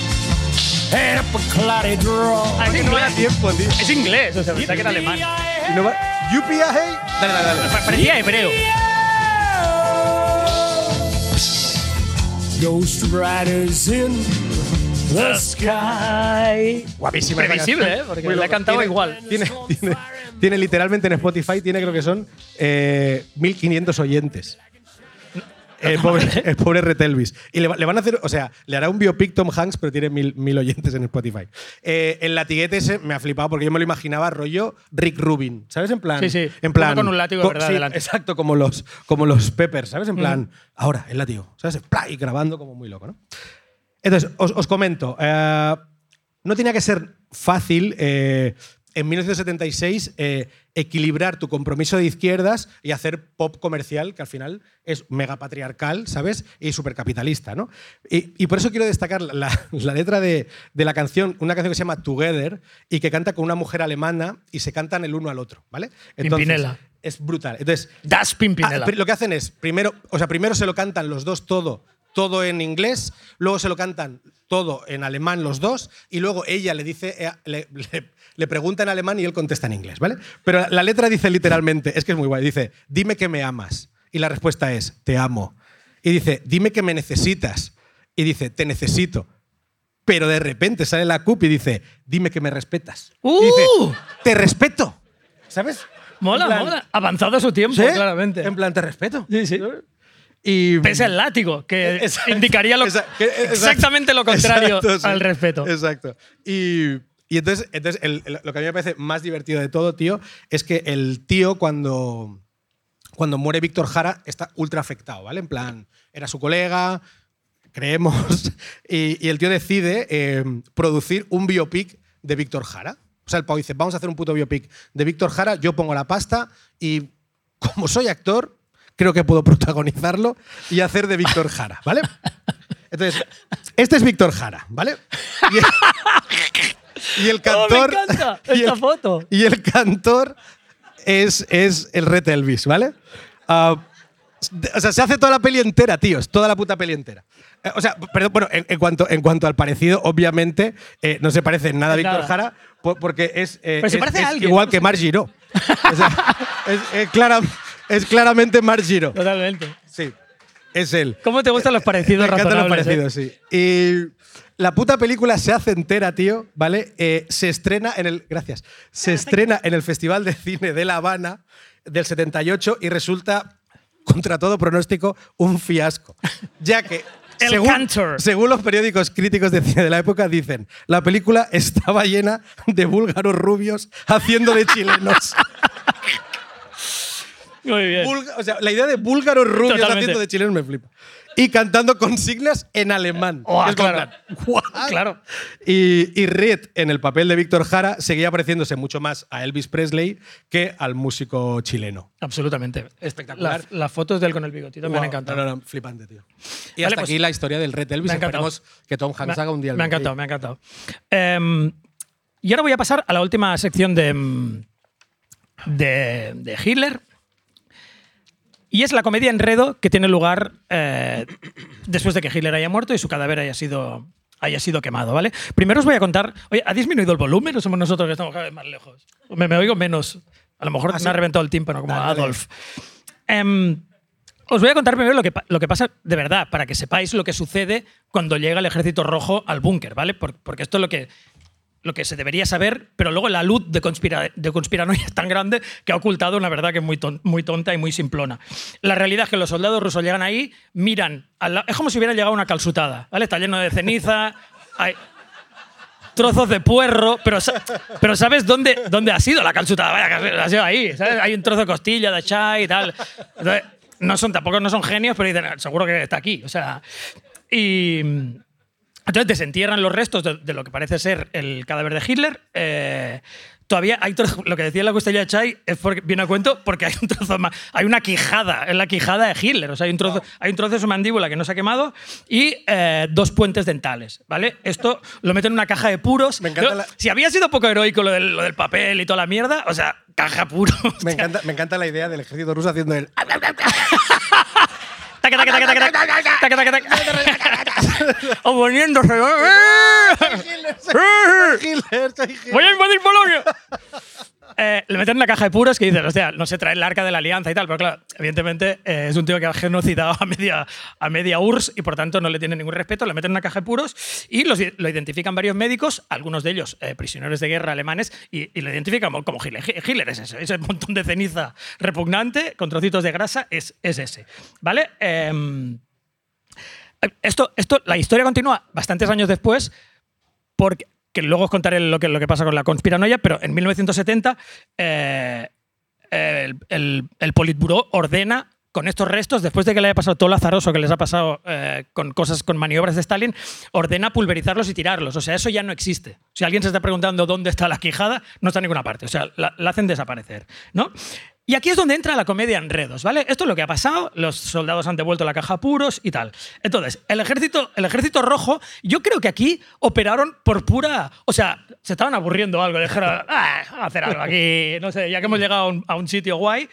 Head up a cloudy draw. Ah, es, inglés. tiempo, tío. es inglés, o sea, pensaba que era alemán. Y no va- Hey. Dale, dale, dale. Pa- Parecía hebreo. Ghost riders in the sky. Guapísima. Previsible. ¿eh? Porque la he cantado Tiene- igual. Tiene, tiene, tiene literalmente en Spotify, tiene creo que son eh, 1500 oyentes. El pobre, el pobre Retelvis. Y le, va- le van a hacer, o sea, le hará un biopic Tom Hanks, pero tiene mil, mil oyentes en Spotify. Eh, el latiguete ese me ha flipado porque yo me lo imaginaba rollo Rick Rubin, ¿sabes? En plan. Sí, sí. En plan. Con un látigo, co- ¿verdad? sí, exacto, como los, como los Peppers, ¿sabes? En plan, ahora, el látigo, ¿sabes? Y grabando como muy loco, ¿no? Entonces, os, os comento. eh, no tenía que ser fácil eh, en 1976 eh, equilibrar tu compromiso de izquierdas y hacer pop comercial, que al final es mega patriarcal, ¿sabes? Y supercapitalista, ¿no? Y, y por eso quiero destacar la, la- letra de, de la canción, una canción que se llama Together y que canta con una mujer alemana y se cantan el uno al otro, ¿vale? Pimpinela. Es brutal. Entonces, Das Pimpinela. Ah, lo que hacen es, primero, o sea, primero se lo cantan los dos todo, todo en inglés, luego se lo cantan todo en alemán los dos, y luego ella le dice, eh, le, le- le pregunta en alemán y él contesta en inglés, ¿vale? Pero la, letra dice literalmente, es que es muy guay, dice, dime que me amas. Y la respuesta es, te amo. Y dice, dime que me necesitas. Y dice, te necesito. Pero de repente sale la CUP y dice, dime que me respetas. Y dice, ¡Uh! te respeto. ¿Sabes? Mola, plan, mola. Avanzado su tiempo, ¿Sí? claramente. En plan, te respeto. Sí, sí. Y Pese al látigo, que Exacto, indicaría lo- exacto, exactamente lo contrario exacto, sí. al respeto. Exacto. Y, y entonces, entonces el- el- lo que a mí me parece más divertido de todo, tío, es que el tío cuando, cuando muere Víctor Jara está ultra afectado, ¿vale? En plan, era su colega, creemos, y, y el tío decide eh, producir un biopic de Víctor Jara. O sea, el pavo dice, vamos a hacer un puto biopic de Víctor Jara, yo pongo la pasta y como soy actor, creo que puedo protagonizarlo y hacer de Víctor Jara, ¿vale? Entonces, este es Víctor Jara, ¿vale? Y y el Oh, me cantor. encanta y esta el- foto. Y el cantor es, es el Red Elvis, ¿vale? Ah, o sea, se hace toda la peli entera, tíos, toda la puta peli entera. Eh, O sea, perdón, bueno, en, en cuanto, en cuanto al parecido, obviamente eh, no se parece en nada a Víctor nada. Jara po- porque es, eh, Pero se es- parece a es alguien, igual ¿no? que Marc Giro. O sea, es, clara- es claramente Marc Giro. Totalmente. Sí, es él. ¿Cómo te gustan los parecidos Me encantan los razonables, parecidos, sí. Y la puta película se hace entera, tío, ¿vale? Eh, se estrena en el. Gracias. Se estrena en el Festival de Cine de La Habana del 78 y resulta, contra todo pronóstico, un fiasco. Ya que. El según, Cantor. según los periódicos críticos de cine de la época, dicen: la película estaba llena de búlgaros rubios haciendo de chilenos. Muy bien. Búlga- o sea, la idea de búlgaros rubios Totalmente. haciendo de chilenos me flipa. Y cantando consignas en alemán. Oh, Es claro. Claro. Y, y Reed, en el papel de Víctor Jara, seguía pareciéndose mucho más a Elvis Presley que al músico chileno. Absolutamente. Espectacular. Las, las fotos de él con el bigotito me han encantado. no, no, no, flipante, tío. Y Vale, hasta pues- aquí la historia del Red Elvis. Me ha encantado. Esperemos que Tom Hanks haga un día el Me ha encantado, me ha encantado. Em, y ahora voy a pasar a la última sección de, de, de Hitler. Y es la comedia enredo que tiene lugar eh, después de que Hitler haya muerto y su cadáver haya sido, haya sido quemado, ¿vale? Primero os voy a contar. Oye, ¿ha disminuido el volumen o somos nosotros que estamos cada vez más lejos? Me, me oigo menos. A lo mejor ¿Ah, me sí? ha reventado el tímpano como Dale. Adolf. Em, os voy a contar primero lo que, lo que pasa de verdad, para que sepáis lo que sucede cuando llega el ejército rojo al búnker, ¿vale? Por- porque esto es lo que, lo que se debería saber, pero luego la luz de, conspira, de conspiranoia es tan grande que ha ocultado una verdad que es muy, ton- muy tonta y muy simplona. La realidad es que los soldados rusos llegan ahí, miran, la- es como si hubiera llegado una calzutada, ¿vale? Está lleno de ceniza, hay, trozos de puerro, pero, pero ¿sabes dónde, dónde ha sido la calzutada? Vaya, ha sido ahí, ¿sabes? Hay un trozo de costilla de chai y tal. Entonces, no son, tampoco no son genios, pero dicen, seguro que está aquí. O sea, y entonces desentierran los restos de, de lo que parece ser el cadáver de Hitler. eh, todavía hay trozo- lo que decía la costilla de Chai es porque, viene a cuento porque hay un trozo más, hay una quijada, es la quijada de Hitler, o sea, hay un trozo, hay un trozo de su mandíbula que no se ha quemado y eh, dos puentes dentales, ¿vale? Esto lo meten en una caja de puros. Me encanta Yo- la- Si había sido poco heroico lo del, lo del papel y toda la mierda, o sea, caja puro. Me encanta, me encanta la idea del ejército ruso haciendo el. Taca, taca, taca, taca, taca, taca. O poniéndose. ¡Voy a invadir Polonia! Eh, le meten en una caja de puros que dices, hostia, no se trae el arca de la alianza y tal, pero claro, evidentemente eh, es un tío que ha genocidado a media, a media URSS y por tanto no le tiene ningún respeto, le meten en una caja de puros y lo identifican varios médicos, algunos de ellos eh, prisioneros de guerra alemanes, y, lo identifican como, como Hitler. Hi- Hitler es ese, ese montón de ceniza repugnante con trocitos de grasa, es, es ese. ¿Vale? Em, esto, esto, la historia continúa bastantes años después, porque que luego os contaré lo que, lo que pasa con la conspiranoia, pero en 1970 eh, el, el, el Politburó ordena con estos restos, después de que le haya pasado todo lo azaroso que les ha pasado eh, con cosas, con maniobras de Stalin, ordena pulverizarlos y tirarlos. O sea, eso ya no existe. Si alguien se está preguntando dónde está la quijada, no está en ninguna parte. O sea, la, la hacen desaparecer. ¿no? Y aquí es donde entra la comedia enredos, ¿vale? Esto es lo que ha pasado, los soldados han devuelto la caja puros y tal. Entonces, el ejército, el ejército rojo, yo creo que aquí operaron por pura. O sea, se estaban aburriendo algo, dijeron, ah, vamos a hacer algo aquí, no sé, ya que hemos llegado a un, a un sitio guay.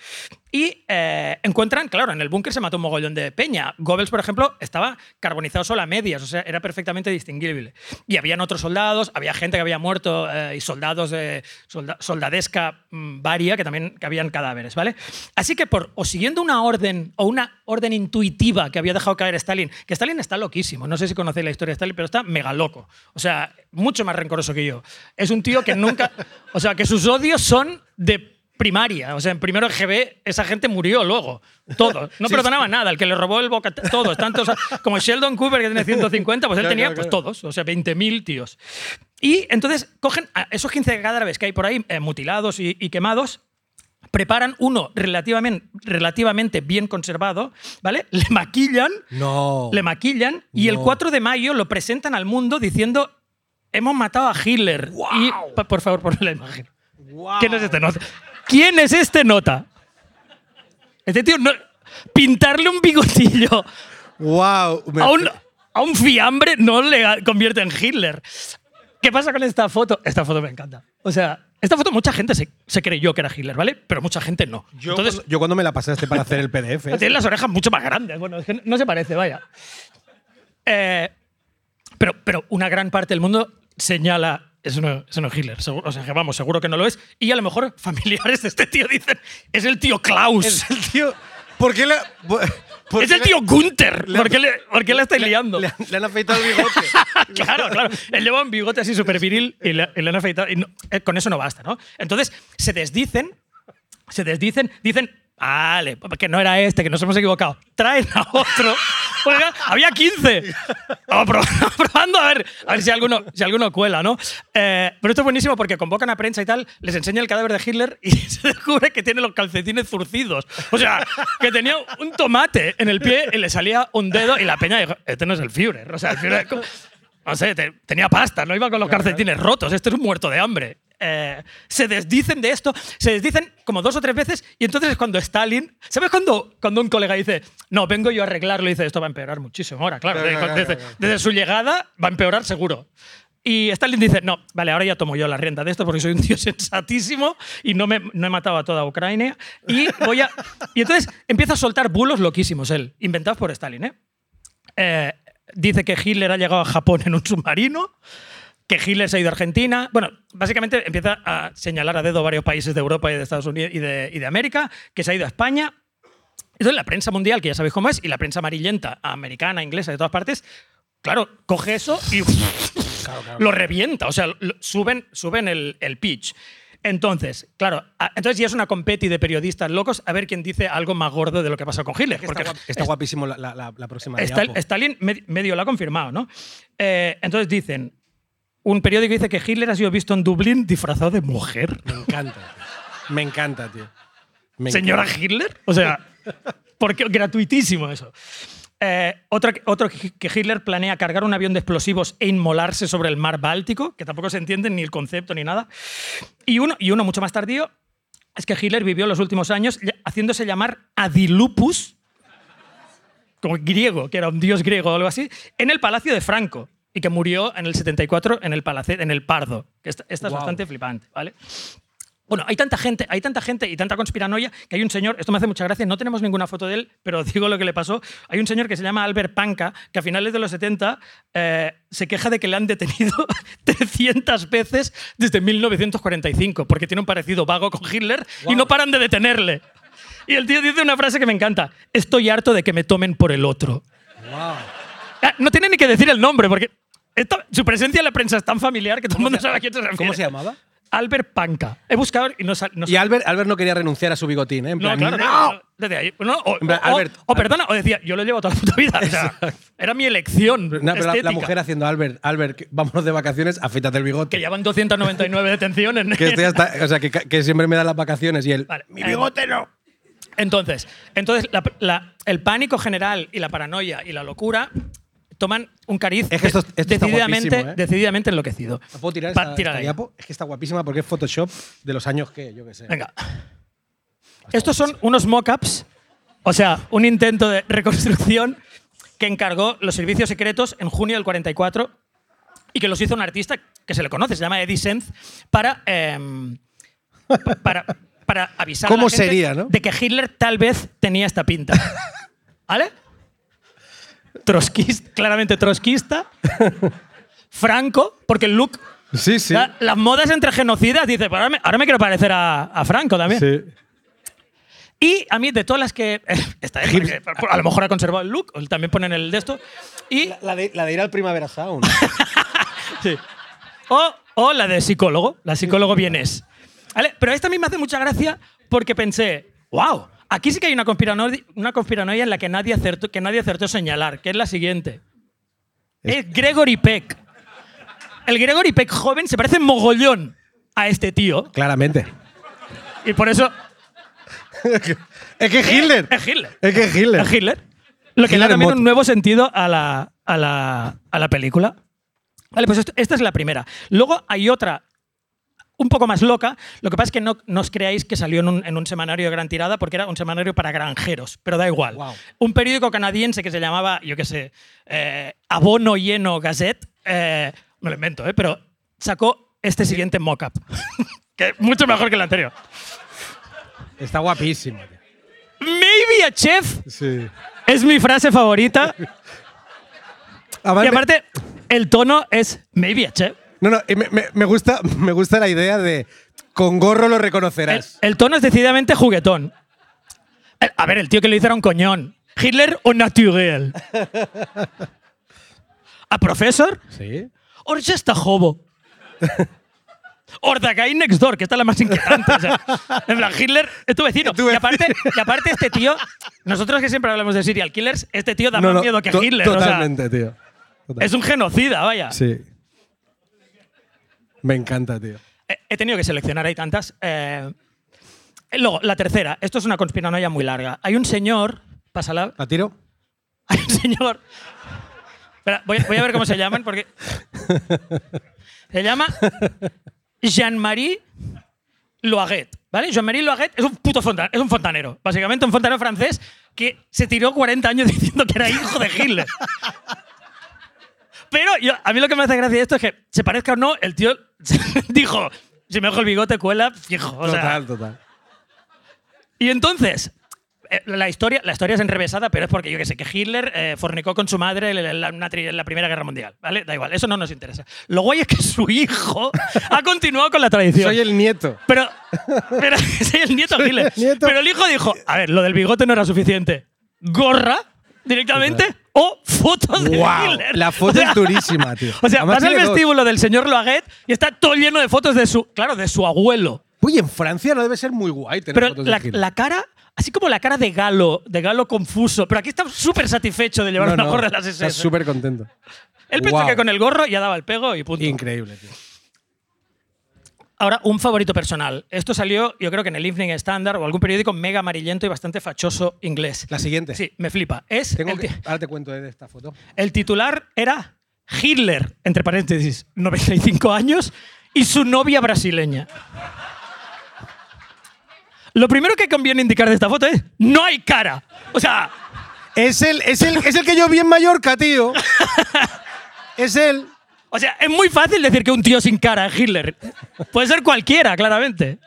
Y eh, encuentran, claro, en el búnker se mató un mogollón de peña. Goebbels, por ejemplo, estaba carbonizado solo a medias, o sea, era perfectamente distinguible. Y habían otros soldados, había gente que había muerto eh, y soldados de solda- soldadesca mm, varia que también que habían cadáveres, ¿vale? Así que por o siguiendo una orden o una orden intuitiva que había dejado caer Stalin, que Stalin está loquísimo, no sé si conocéis la historia de Stalin, pero está mega loco. O sea, mucho más rencoroso que yo. Es un tío que nunca, o sea, que sus odios son de primaria. O sea, en primero GB esa gente murió luego. Todos. No perdonaba nada. El que le robó el boca... Todos. Tantos, como Sheldon Cooper, que tiene 150, pues él Claro, tenía claro, pues, claro. todos. O sea, 20.000 tíos. Y entonces cogen a esos 15 cadáveres que hay por ahí, eh, mutilados y, y quemados, preparan uno relativamente, relativamente bien conservado, ¿vale? Le maquillan, No. le maquillan y el No. 4 de mayo lo presentan al mundo diciendo hemos matado a Hitler. Y, pa- por favor, ponle la imagen. ¿Quién es este nota? ¿Quién es este nota? Este tío, no- pintarle un bigotillo ¡Wow! Me- a un, a un fiambre no le convierte en Hitler. ¿Qué pasa con esta foto? Esta foto me encanta. O sea, esta foto mucha gente se, se creyó que era Hitler, ¿vale? Pero mucha gente no. Yo, Entonces, cuando, yo cuando me la pasaste para hacer el PDF. tiene las orejas mucho más grandes. Bueno, es que no se parece, vaya. Eh, pero, pero una gran parte del mundo señala. Eso no, eso no es Hitler. seguro- o sea, que vamos, seguro que no lo es. Y a lo mejor familiares de este tío dicen: es el tío Klaus. Es el tío. ¿Por qué le.? por- Es qué el le- tío Gunther. le- ¿Por qué le, por qué la estáis liando? Le, le han afeitado el bigote. claro, claro. Él lleva un bigote así súper viril y le, y le han afeitado. Y no- eh, con eso no basta, ¿no? Entonces se desdicen, se desdicen, dicen, vale, que no era este, que nos hemos equivocado. Traen a otro. Había 15. Vamos pro- probando a ver, a ver si, alguno, si alguno cuela, ¿no? Eh, pero esto es buenísimo porque convocan a prensa y tal, les enseña el cadáver de Hitler y se descubre que tiene los calcetines zurcidos. O sea, que tenía un tomate en el pie y le salía un dedo y la peña dijo, este no es el Führer. O sea, el Führer... No sé, te- tenía pasta, no iba con los calcetines rotos, este es un muerto de hambre. Eh, se desdicen de esto, se desdicen como dos o tres veces y entonces es cuando Stalin, ¿sabes cuando, cuando un colega dice, no, vengo yo a arreglarlo y dice, esto va a empeorar muchísimo ahora, claro, desde, desde- desde su llegada va a empeorar seguro. Y Stalin dice, no, vale, ahora ya tomo yo la rienda de esto porque soy un tío sensatísimo y no, me, no he matado a toda Ucrania. Y, voy a, y entonces empieza a soltar bulos loquísimos él, inventados por Stalin. ¿eh? Eh, dice que Hitler ha llegado a Japón en un submarino, que Hitler se ha ido a Argentina. Bueno, básicamente empieza a señalar a dedo varios países de Europa y de Estados Unidos y de, y de América, que se ha ido a España. Entonces la prensa mundial, que ya sabéis cómo es, y la prensa amarillenta, americana, inglesa, de todas partes, claro, coge eso y lo revienta. O sea, lo- suben, suben el, el pitch. Entonces, claro, entonces ya es una competi de periodistas locos a ver quién dice algo más gordo de lo que pasó con Hitler. Está, porque guap- está es- guapísimo la, la- la- la próxima diapo. Stalin med- medio lo ha confirmado, ¿no? Eh, entonces dicen, un periódico dice que Hitler ha sido visto en Dublín disfrazado de mujer. Me encanta. tío. Me encanta, tío. Me Señora encanta. Hitler. O sea, porque gratuitísimo eso. Eh, otro, otro que Hitler planea cargar un avión de explosivos e inmolarse sobre el mar Báltico, que tampoco se entiende ni el concepto ni nada. Y uno, y uno mucho más tardío es que Hitler vivió los últimos años haciéndose llamar Adilupus, como griego, que era un dios griego o algo así, en el palacio de Franco y que murió en el 74 en el, palace, en el Pardo. Que esta, esta es Guau. bastante flipante, ¿vale? Bueno, hay tanta gente, hay tanta gente y tanta conspiranoia que hay un señor, esto me hace mucha gracia, no tenemos ninguna foto de él, pero digo lo que le pasó. Hay un señor que se llama Albert Panca, que a finales de los 70 eh, se queja de que le han detenido 300 veces desde 1945, porque tiene un parecido vago con Hitler y no paran de detenerle. Y el tío dice una frase que me encanta, estoy harto de que me tomen por el otro. Ah, No tiene ni que decir el nombre, porque esta- su presencia en la prensa es tan familiar que todo el mundo sabe a quién se refiere. ¿Cómo se llamaba? Albert Panca. He buscado y no sal- no Y Albert, Albert no quería renunciar a su bigotín, ¿eh? En no, plan, claro, no. no, Desde ahí. No, o, En plan, o- o- Albert, o perdona, o decía, yo lo llevo toda la puta vida. O sea, era mi elección. No, pero la, la mujer haciendo Albert, Albert, vámonos de vacaciones, afeítate el bigote. Que llevan 299 detenciones. Que estoy hasta- o sea, que, que siempre me da las vacaciones y él. Vale, Mi eh, bigote no. Entonces, entonces la- la- el pánico general y la paranoia y la locura toman un cariz Es que esto- esto está decididamente, ¿eh? decididamente enloquecido. ¿La ¿Puedo tirar esta, diapo? Es que está guapísima porque es Photoshop de los años que, yo qué sé. Venga. Estos son unos mock-ups, o sea, un intento de reconstrucción que encargó los servicios secretos en junio del 44 y que los hizo un artista que se le conoce, se llama Eddie Senz, para, pa- para, para avisar a ¿Cómo la gente sería, no? de que Hitler tal vez tenía esta pinta. ¿Vale? Trotskista, claramente trotskista. Franco, porque el look Sí, sí. la- las modas entre genocidas, dice, "Pues ahora me, ahora me quiero parecer a, a Franco también. Sí. Y a mí, de todas las que. Esta es porque a lo mejor ha conservado el look, también ponen el de esto. Y. La, la de, la de ir al Primavera Sound. sí. o, o la de psicólogo, la psicólogo vienes. ¿Vale? Pero esta a mí me hace mucha gracia porque pensé, wow, aquí sí que hay una conspiranoia, una conspiranoia en la que nadie, acertó, que nadie acertó señalar, que es la siguiente. Es Gregory Peck. El Gregory Peck joven se parece mogollón a este tío. Claramente. Y por eso Es que Hitler. Es Hitler. Es que Hitler. Es Hitler. Lo que le da también un nuevo sentido a la, a la, a la película. Vale, pues esto- esta es la primera. Luego hay otra un poco más loca. Lo que pasa es que no, no os creáis que salió en un, en un semanario de gran tirada porque era un semanario para granjeros, pero da igual. Wow. Un periódico canadiense que se llamaba, yo qué sé, eh, Abono Lleno Gazette, eh, me lo invento, ¿eh? pero sacó este siguiente mock-up, que es mucho mejor que el anterior. Está guapísimo. tío. Maybe a chef Sí. es mi frase favorita. Y aparte, el tono es maybe a chef. No, no, me, me- me gusta, me gusta la idea de con gorro lo reconocerás. el tono es decididamente juguetón. El- A ver, el tío que le hizo era un coñón. Hitler o naturel. A professor Sí. or just a hobo. Or the guy next door, que esta es la más inquietante. o sea, en plan, Hitler es tu vecino. Tu Y, aparte, y aparte, este tío, nosotros que siempre hablamos de serial killers, este tío da más miedo que Hitler. o sea, Totalmente, tío. Total. es un genocida, vaya. Sí. Me encanta, tío. He- tenido que seleccionar, hay tantas. Eh, luego, la tercera. Esto es una conspiranoia muy larga. Hay un señor. Pásala. ¿La tiro? Hay un señor. Espera, voy, voy a ver cómo se llaman porque. Se llama Jean-Marie Loaguet. ¿Vale? Jean-Marie Loaguet es un puto fontanero, es un fontanero. Básicamente un fontanero francés que se tiró 40 años diciendo que era hijo de Hitler. Pero yo- a mí lo que me hace gracia de esto es que, se parezca o no, el tío dijo: si me dejo el bigote, cuela, fijo. O sea, total, total. y entonces, eh, la historia, la historia es enrevesada, pero es porque yo que sé, que Hitler eh, fornicó con su madre en la, Primera Guerra Mundial. ¿Vale? Da igual, eso no nos interesa. Lo guay es que su hijo ha continuado con la tradición. Soy el nieto. Pero, pero soy el nieto Soy Hitler. el nieto. Pero el hijo dijo, a ver, lo del bigote no era suficiente. Gorra directamente o fotos de Wow, Hitler. la foto O sea, es durísima, tío. O sea, vas al dos. vestíbulo del señor Loaguet y está todo lleno de fotos de su, claro, de su abuelo. Uy, en Francia no debe ser muy guay tener Pero fotos de la, Hitler. la cara, así como la cara de Galo, de Galo confuso, pero aquí está súper satisfecho de llevar No, una no, gorra de las SS. súper contento. Él pensó Guau. que con el gorro ya daba el pego y punto. Increíble, tío. Ahora, un favorito personal. Esto salió, yo creo que en el Evening Standard o algún periódico mega amarillento y bastante fachoso inglés. La siguiente. Sí, me flipa. Es Tengo el, que- ahora te cuento de esta foto. el titular era Hitler, entre paréntesis, 95 años, y su novia brasileña. Lo primero que conviene indicar de esta foto es no hay cara. O sea, Es el, es, el, es el que yo vi en Mallorca, tío. es él. O sea, es muy fácil decir que un tío sin cara es Hitler. Puede ser cualquiera, claramente.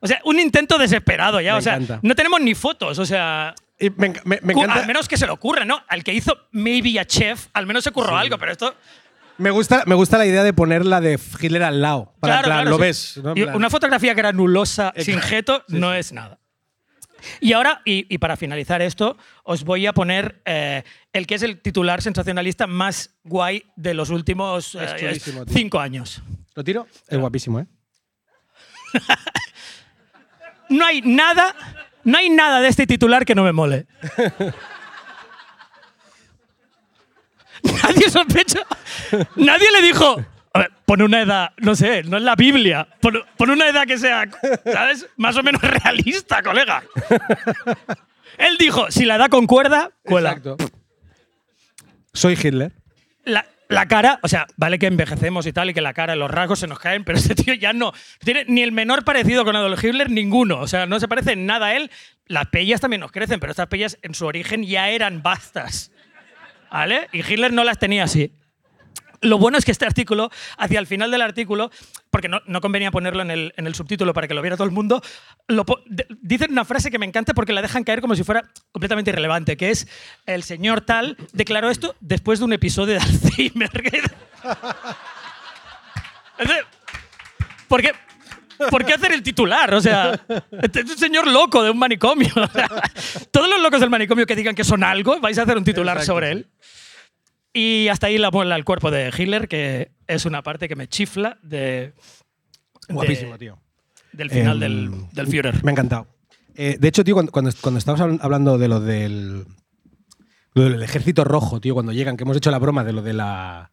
O sea, un intento desesperado ya. Me o sea, encanta. no tenemos ni fotos. O sea, Y me, me- me encanta. al menos que se le ocurra, ¿no? Al que hizo Maybe a Chef, al menos se curró algo, pero esto. Me gusta, me gusta la idea de ponerla de Hitler al lado. Para, Claro, plan, claro, lo sí. ves. ¿no? Y Una fotografía granulosa, sin jeto, no es nada. Y ahora, y, y para finalizar esto, os voy a poner eh, el que es el titular sensacionalista más guay de los últimos eh, cinco años. ¿Lo tiro? Es guapísimo, ¿eh? No hay nada, no hay nada de este titular que no me mole. Nadie sospecha. Nadie le dijo. A ver, pon una edad, no sé, no es la Biblia. Pon, pon una edad que sea, ¿sabes? Más o menos realista, colega. Él dijo, si la edad concuerda, cuela. Exacto. Soy Hitler. La, la cara, o sea, vale que envejecemos y tal, y que la cara y los rasgos se nos caen, pero este tío ya no tiene ni el menor parecido con Adolf Hitler, ninguno. O sea, no se parece en nada a él. Las pellas también nos crecen, pero estas pellas en su origen ya eran bastas. ¿Vale? Y Hitler no las tenía así. Lo bueno es que este artículo, hacia el final del artículo, porque no, no convenía ponerlo en el, en el subtítulo para que lo viera todo el mundo, lo dicen una frase que me encanta porque la dejan caer como si fuera completamente irrelevante, que es el señor tal declaró esto después de un episodio de Alzheimer. ¿Por qué? ¿Por qué hacer el titular? O sea, este es un señor loco de un manicomio. Todos los locos del manicomio que digan que son algo, vais a hacer un titular Exacto. sobre él. Y hasta ahí la muela al cuerpo de Hitler, que es una parte que me chifla de, Guapísimo, de- tío. del final Em, del, del Führer. Me ha encantado. Eh, de hecho, tío, cuando, cuando, cuando estabas habl- hablando de lo del, lo del ejército rojo, tío, cuando llegan, que hemos hecho la broma de lo de la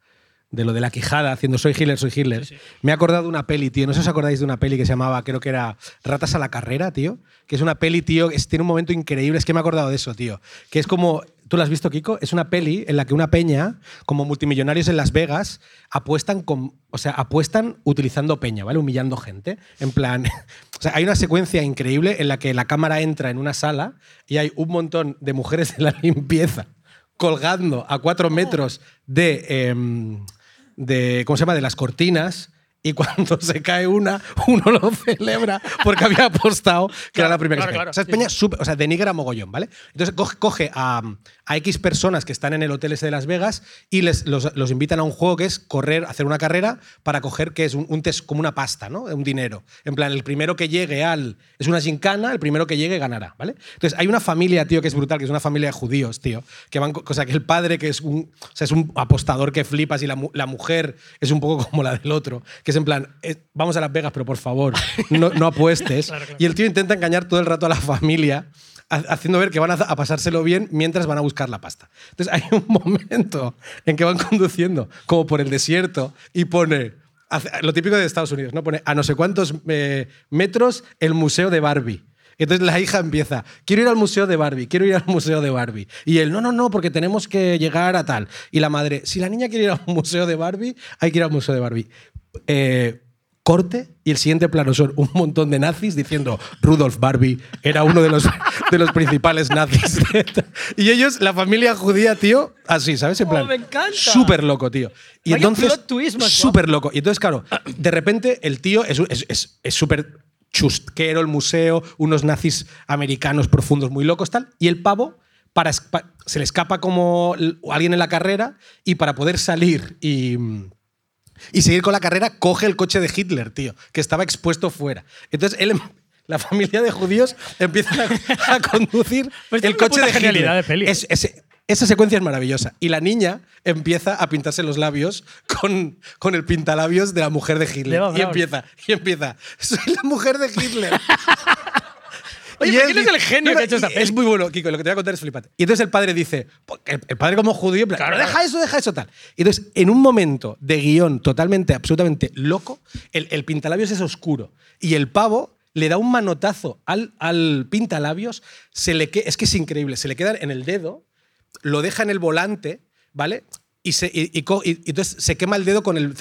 de lo de la quijada haciendo soy Hitler, soy Hitler. Me he acordado de una peli, tío. No sé si os acordáis de una peli que se llamaba, creo que era Ratas a la carrera, tío. Que es una peli, tío, que es- tiene un momento increíble. Es que me he acordado de eso, tío. Que es como. ¿Tú la has visto, Kiko? Es una peli en la que una peña, como multimillonarios en Las Vegas, apuestan con. O sea, apuestan utilizando peña, ¿vale? Humillando gente. En plan. O sea, hay una secuencia increíble en la que la cámara entra en una sala y hay un montón de mujeres de la limpieza colgando a cuatro metros de, em, de. ¿Cómo se llama? De las cortinas. Y cuando se cae una, uno lo celebra porque había apostado que era la primera claro, que se cae. claro, O sea, es peña súper- o sea, denigra mogollón, ¿vale? Entonces coge, coge a, a X personas que están en el hotel ese de Las Vegas y les, los, los invitan a un juego que es correr, hacer una carrera para coger que es un, un test como una pasta, ¿no? Un dinero. En plan, el primero que llegue al. Es una gincana, el primero que llegue ganará, ¿vale? Entonces hay una familia, tío, que es brutal, que es una familia de judíos, tío. Que van, o sea, que el padre, que es un, o sea, es un apostador que flipas y la, la mujer es un poco como la del otro. Que es en plan, eh, vamos a Las Vegas, pero por favor, no, no apuestes. Claro, claro. Y el tío intenta engañar todo el rato a la familia haciendo ver que van a, pasárselo bien mientras van a buscar la pasta. Entonces hay un momento en que van conduciendo como por el desierto y pone lo típico de Estados Unidos, ¿no? Pone a no sé cuántos eh, metros el museo de Barbie. Entonces la hija empieza, quiero ir al museo de Barbie, quiero ir al museo de Barbie. Y él, no, no, no, porque tenemos que llegar a tal. Y la madre, si la niña quiere ir al museo de Barbie, hay que ir al museo de Barbie. Eh, corte y el siguiente plano son un montón de nazis diciendo Rudolf Barbie era uno de los, de los principales nazis. y ellos, la familia judía, tío, así, ¿sabes? En Oh, plan, me encanta. Súper loco, tío. Y Vaya entonces, súper loco. Y entonces, claro, de repente el tío es es- es- es súper chusquero, el museo, unos nazis americanos profundos muy locos, tal. Y el pavo para, se le escapa como alguien en la carrera y para poder salir y, y seguir con la carrera, coge el coche de Hitler, tío, que estaba expuesto fuera. Entonces él. La familia de judíos empiezan a, a conducir Pues el coche de Hitler. de peli. Es- es- esa secuencia es maravillosa. Y la niña empieza a pintarse los labios con, con el pintalabios de la mujer de Hitler. Y empieza, y empieza. Soy la mujer de Hitler. Oye, Y pero él ¿quién es el genio que ha hecho esta? Es muy bueno, Kiko, lo que te voy a contar es flipante. Y entonces el padre dice, po- el, el padre como judío, plan, Claro, "Pero deja eso, deja eso, tal. Y entonces, en un momento de guion totalmente, absolutamente loco, el, el pintalabios es oscuro. Y el pavo le da un manotazo al, al pintalabios, se le que, es que es increíble, se le queda en el dedo, lo deja en el volante, ¿vale? Y, se, y, y y- entonces se quema el dedo con el,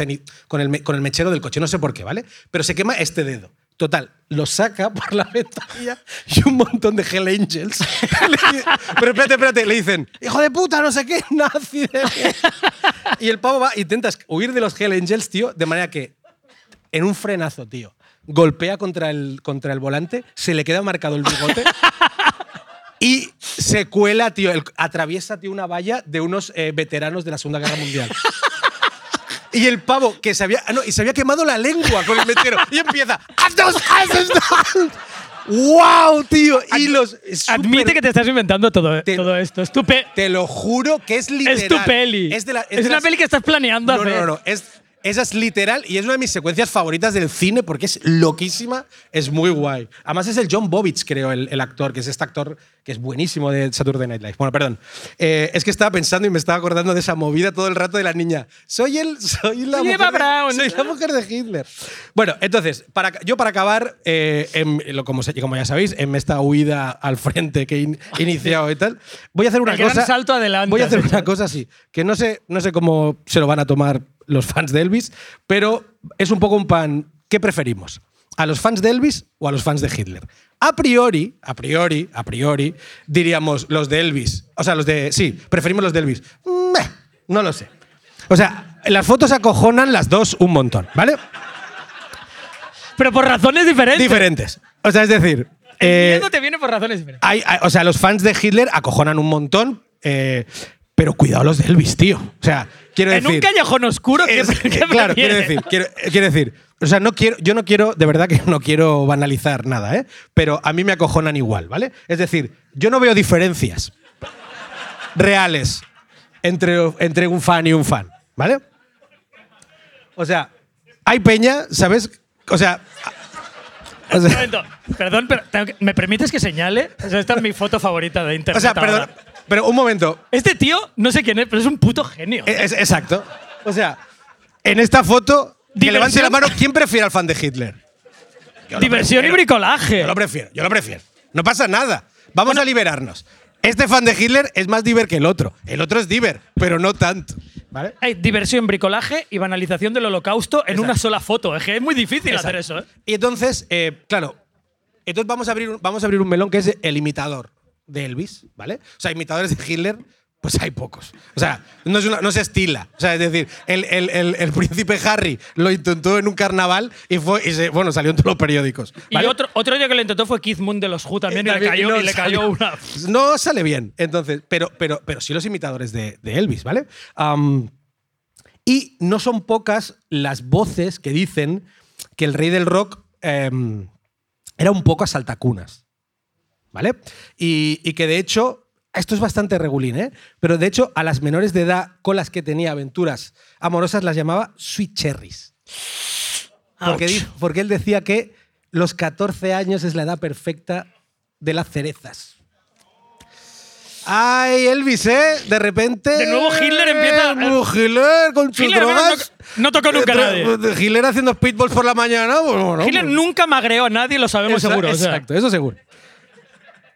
con, el, con el mechero del coche, no sé por qué, ¿vale? Pero se quema este dedo. Total, lo saca por la ventanilla y un montón de Hell Angels. Pero espérate, espérate, le dicen, hijo de puta, no sé qué, nazi. de mierda". Y el pavo va, intentas huir de los Hell Angels, tío, de manera que en un frenazo, tío, golpea contra el, contra el volante, se le queda marcado el bigote y se cuela, tío, atraviesa, tío, una valla de unos eh, veteranos de la Segunda Guerra Mundial. Y el pavo que se había, ah, no, y se había quemado la lengua con el metero y empieza "Haz dos haces down". ¡Wow, tío! Y los es Admite súper- que te estás inventando todo, Te- todo esto. Es tu, pe- te lo juro que es literal. es tu peli. Es, de la- Es de una las- peli que estás planeando no, hacer. No, no, no. Es, esa es literal y es una de mis secuencias favoritas del cine porque es loquísima, es muy guay. Además es el John Bovich, creo, el, el actor, que es este actor que es buenísimo de Saturday Night Live. Bueno, perdón. Eh, es que estaba pensando y me estaba acordando de esa movida todo el rato de la niña. Soy el, soy la mujer Braun. soy la mujer de Hitler. Bueno, entonces, para, yo para acabar, eh, en- lo- como, ya sabéis, en esta huida al frente que he in- iniciado y tal, voy a hacer una El gran cosa. salto adelante, Voy a hacer una cosa así, que no sé, no sé cómo se lo van a tomar los fans de Elvis, pero es un poco un pan. ¿Qué preferimos? ¿A los fans de Elvis o a los fans de Hitler? A priori, a priori, a priori, diríamos los de Elvis. O sea, los de. Sí, preferimos los de Elvis. Meh, no lo sé. O sea, las fotos acojonan las dos un montón, ¿vale? Pero por razones diferentes. Diferentes. O sea, es decir. Eh, te viene por razones diferentes. hay- hay- o sea, los fans de Hitler acojonan un montón, eh, pero cuidado los de Elvis, tío. O sea, quiero en decir. un callejón oscuro, ¿qué, Es- qué claro, quiero decir, quiero, quiero decir, o sea, no quiero, yo no quiero, de verdad que no quiero banalizar nada, ¿eh? Pero a mí me acojonan igual, ¿vale? Es decir, yo no veo diferencias reales entre, entre un fan y un fan, ¿vale? O sea, hay peña, ¿sabes? O sea, o Un momento. Perdón, pero tengo que- ¿me permites que señale? O sea, esta es mi foto favorita de internet. o sea, perdón, ahora. Pero un momento, Este tío, no sé quién es, pero es un puto genio. Es- es- exacto. O sea, en esta foto, que Diversión. levante la mano, ¿quién prefiere al fan de Hitler? Yo lo Diversión prefiero. y bricolaje. Yo lo prefiero, yo lo prefiero. No pasa nada. Vamos a liberarnos. Este fan de Hitler es más diver que el otro. El otro es diver, pero no tanto. ¿Vale? Hay diversión, bricolaje y banalización del holocausto en una sola foto. Es que es muy difícil hacer eso, ¿eh? Y entonces, eh, claro, entonces vamos a, abrir, un- vamos a abrir un melón que es el imitador de Elvis, ¿vale? O sea, imitadores de Hitler, pues hay pocos. O sea, no, es una- no se estila. O sea, es decir, el, el- el- el príncipe Harry lo intentó en un carnaval y, fue, y se- bueno, salió en todos los periódicos. ¿vale? Y otro, otro día que lo intentó fue Keith Moon de los Who también, y, le También, cayó, no y le cayó una. No sale bien. Entonces, pero, pero, pero sí los imitadores de, de Elvis, ¿vale? Y no son pocas las voces que dicen que el rey del rock em, era un poco asaltacunas, ¿vale? Y, y que de hecho, esto es bastante regulín, ¿eh? Pero de hecho, a las menores de edad con las que tenía aventuras amorosas las llamaba sweet cherries. Porque, porque él decía que los 14 años es la edad perfecta de las cerezas. Ay, Elvis, ¿eh? De repente. De nuevo Hitler empieza- Hitler con sus Hitler drogas. no- tocó nunca a nadie. nadie. Hitler haciendo speedballs por la mañana. Bueno, Hitler pues- nunca magreó a nadie, lo sabemos Exa- seguro. o sea. Exacto, eso seguro.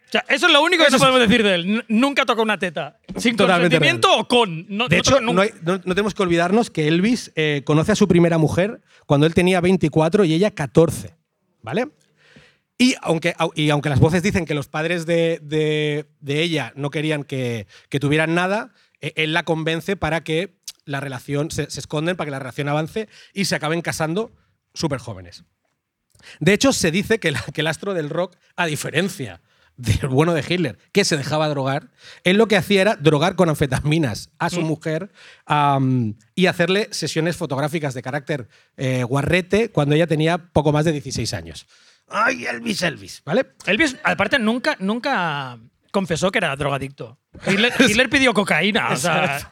O sea, eso es lo único que Eso no es- podemos decir de él. N- Nunca tocó una teta. Sin Totalmente consentimiento o con. No, De no hecho, no, nunca. hay- no- no tenemos que olvidarnos que Elvis eh, conoce a su primera mujer cuando él tenía 24 y ella 14. ¿Vale? Y aunque, au- y aunque las voces dicen que los padres de, de- de ella no querían que, que tuvieran nada, eh, él la convence para que la relación se, se esconden, para que la relación avance y se acaben casando súper jóvenes. De hecho, se dice que, la- que el astro del rock, a diferencia del bueno de Hitler, que se dejaba drogar, él lo que hacía era drogar con anfetaminas a su mujer am, y hacerle sesiones fotográficas de carácter eh, guarrete cuando ella tenía poco más de 16 años. ¡Ay, Elvis, Elvis! ¿Vale? Elvis, aparte, nunca, nunca confesó que era drogadicto. Hitler, Hitler pidió cocaína. O sea,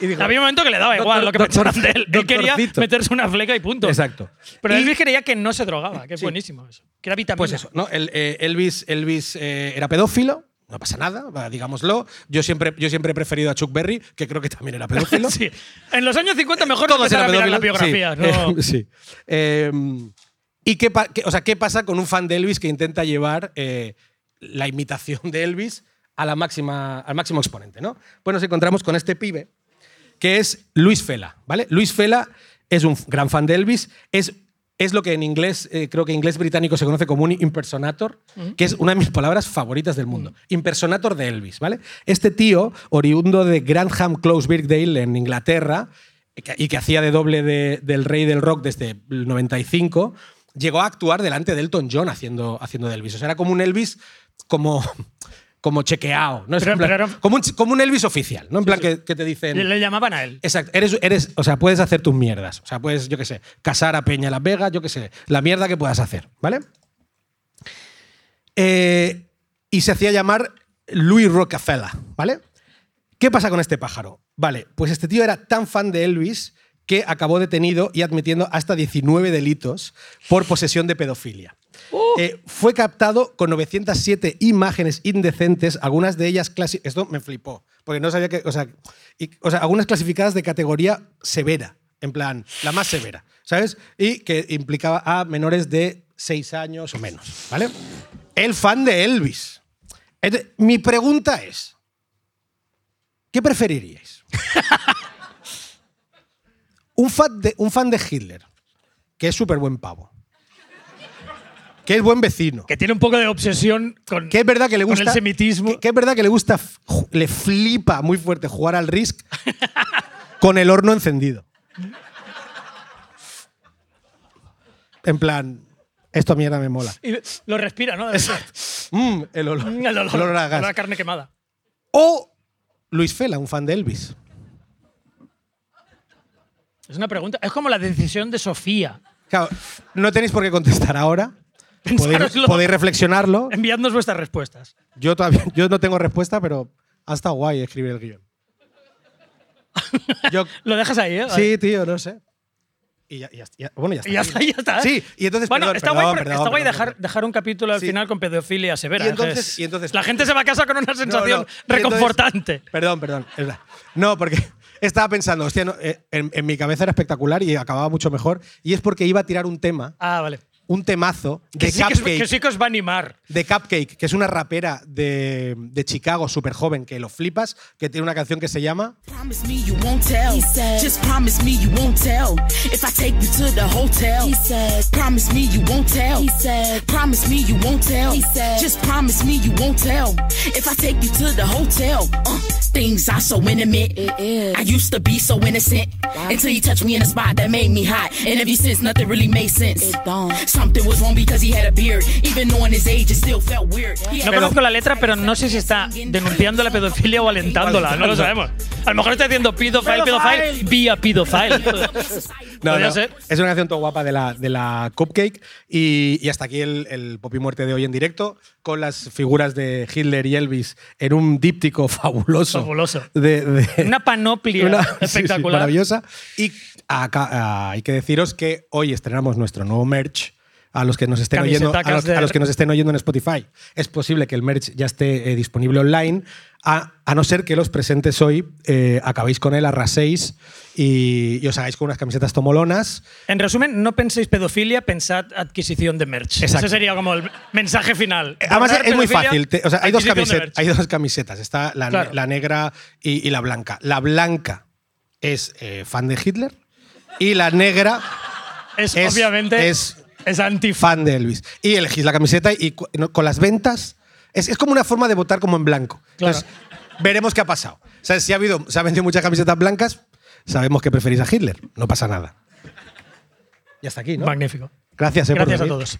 Y dijo, había un momento que le daba igual Doctor- lo que pensaran de él. Él doctor- quería doctorcito. meterse una fleca y punto. Exacto. Pero Y- Elvis creía que no se drogaba, que es Sí. buenísimo eso. Que era vitamina. Pues eso, ¿no? El, eh, Elvis, Elvis eh, era pedófilo, no pasa nada, va, digámoslo. Yo siempre, yo siempre he preferido a Chuck Berry, que creo que también era pedófilo. Sí. En los años 50 mejor Todos empezar a eran mirar la pedófilos. biografía. Sí, ¿no? eh, sí. Eh, ¿Y qué, pa- qué- o sea, qué pasa con un fan de Elvis que intenta llevar eh, la imitación de Elvis a la máxima, al máximo exponente? ¿no? Pues nos encontramos con este pibe, que es Luis Fela. ¿vale? Luis Fela es un gran fan de Elvis, es, es lo que en inglés, eh, creo que en inglés británico se conoce como un impersonator, que es una de mis palabras favoritas del mundo. Impersonator de Elvis. ¿vale? Este tío, oriundo de Grantham Close Birkdale en Inglaterra, y que hacía de doble de- del rey del rock desde el 95, llegó a actuar delante de Elton John haciendo, haciendo de Elvis. O sea, era como un Elvis como, como chequeado. ¿no? Es Pero- en plan- pero era- como, un, como un Elvis oficial, ¿no? En plan que, que te dicen. Le, le llamaban a él. Exacto. Eres, eres, o sea, puedes hacer tus mierdas. O sea, puedes, yo qué sé, casar a Peña Las Vegas, yo qué sé, la mierda que puedas hacer, ¿vale? Eh, y se hacía llamar Louis Rockefeller, ¿vale? ¿Qué pasa con este pájaro? Vale, pues este tío era tan fan de Elvis que acabó detenido y admitiendo hasta 19 delitos por posesión de pedofilia. Eh, fue captado con 907 imágenes indecentes, algunas de ellas clasi- Esto me flipó, porque no sabía que. O sea, algunas clasificadas de categoría severa, en plan, la más severa, ¿sabes? Y que implicaba a menores de 6 años o menos, ¿vale? El fan de Elvis. Mi pregunta es: ¿qué preferiríais? un, fan de, un fan de Hitler, que es súper buen pavo, que es buen vecino, Que tiene un poco de obsesión con, que es verdad que le con gusta el semitismo. que, que es verdad que le gusta le flipa muy fuerte jugar al Risk con el horno encendido. En plan, esto mierda me mola. Y lo respira, ¿no? Mm, el olor, El olor, el olor a gas. olor a carne quemada. O Luis Fela, un fan de Elvis. Es una pregunta. Es como la decisión de Sofía. Claro, no tenéis por qué contestar ahora. Podéis, podéis reflexionarlo. Enviadnos vuestras respuestas. Yo todavía yo no tengo respuesta, pero ha estado guay escribir el guion. Yo, Lo dejas ahí, ¿eh? sí, tío, no sé. Y ya, ya- ya- bueno, ya está. Y ya está, ya está. Sí, y entonces. Bueno, perdón, está perdón, guay, perdón, está guay perdón, dejar, perdón. dejar un capítulo al Sí. final con pedofilia severa. Y entonces- Es- y entonces- la gente se va a casa con una No, sensación no, entonces- reconfortante. perdón, perdón. verdad. No, porque estaba pensando, hostia, no, eh, en, en mi cabeza era espectacular y acababa mucho mejor. Y es porque iba a tirar un tema, ah, vale. Un temazo Que de sí que, os, Cupcake. que sí que os va a animar. de Cupcake, que es una rapera de, de Chicago súper joven que lo flipas, que tiene una canción que se llama Promise me you won't tell. Just promise me you won't tell. If I take you to the hotel. Promise me you won't tell. He said, Promise me you won't tell. Just promise me you won't tell. If I take you to the hotel. Uh, things are so intimate. I used to be so innocent until you touched me in a spot that made me hot. And ever since, nothing really made sense. It No conozco la letra, pero no sé si está denunciando la pedofilia o alentándola. No lo sabemos. A lo mejor está diciendo pedophile, pedophile, vía pedophile. No, no, ser. Es una canción todo guapa de la, de la Cupcake. Y, y hasta aquí el, el Pop y Muerte de hoy en directo, con las figuras de Hitler y Elvis en un díptico fabuloso. Fabuloso. De, de- Una panoplia una- sí, sí, espectacular. maravillosa. Y acá, ah, hay que deciros que hoy estrenamos nuestro nuevo merch. A los que nos estén oyendo, a los, a Casder. los que nos estén oyendo en Spotify, es posible que el merch ya esté eh, disponible online, a, a no ser que los presentes hoy eh, acabéis con él, arraséis y, y os hagáis con unas camisetas tomolonas. En resumen, no penséis pedofilia, pensad adquisición de merch. Exacto. Ese sería como el mensaje final. Además Borrar es muy fácil. te- o sea, hay dos, camisetas, hay dos camisetas. Está la, Claro. la negra y, y la blanca. La blanca es eh, fan de Hitler y la negra Es, es- obviamente es es anti fan de Elvis. Y elegís la camiseta y cu- con las ventas es, es como una forma de votar como en blanco. Claro. Entonces, veremos qué ha pasado. O sea, si ha habido, se han vendido muchas camisetas blancas, sabemos que preferís a Hitler. No pasa nada. Y hasta aquí, ¿no? Magnífico. Gracias, eh, por Gracias a venir. todos.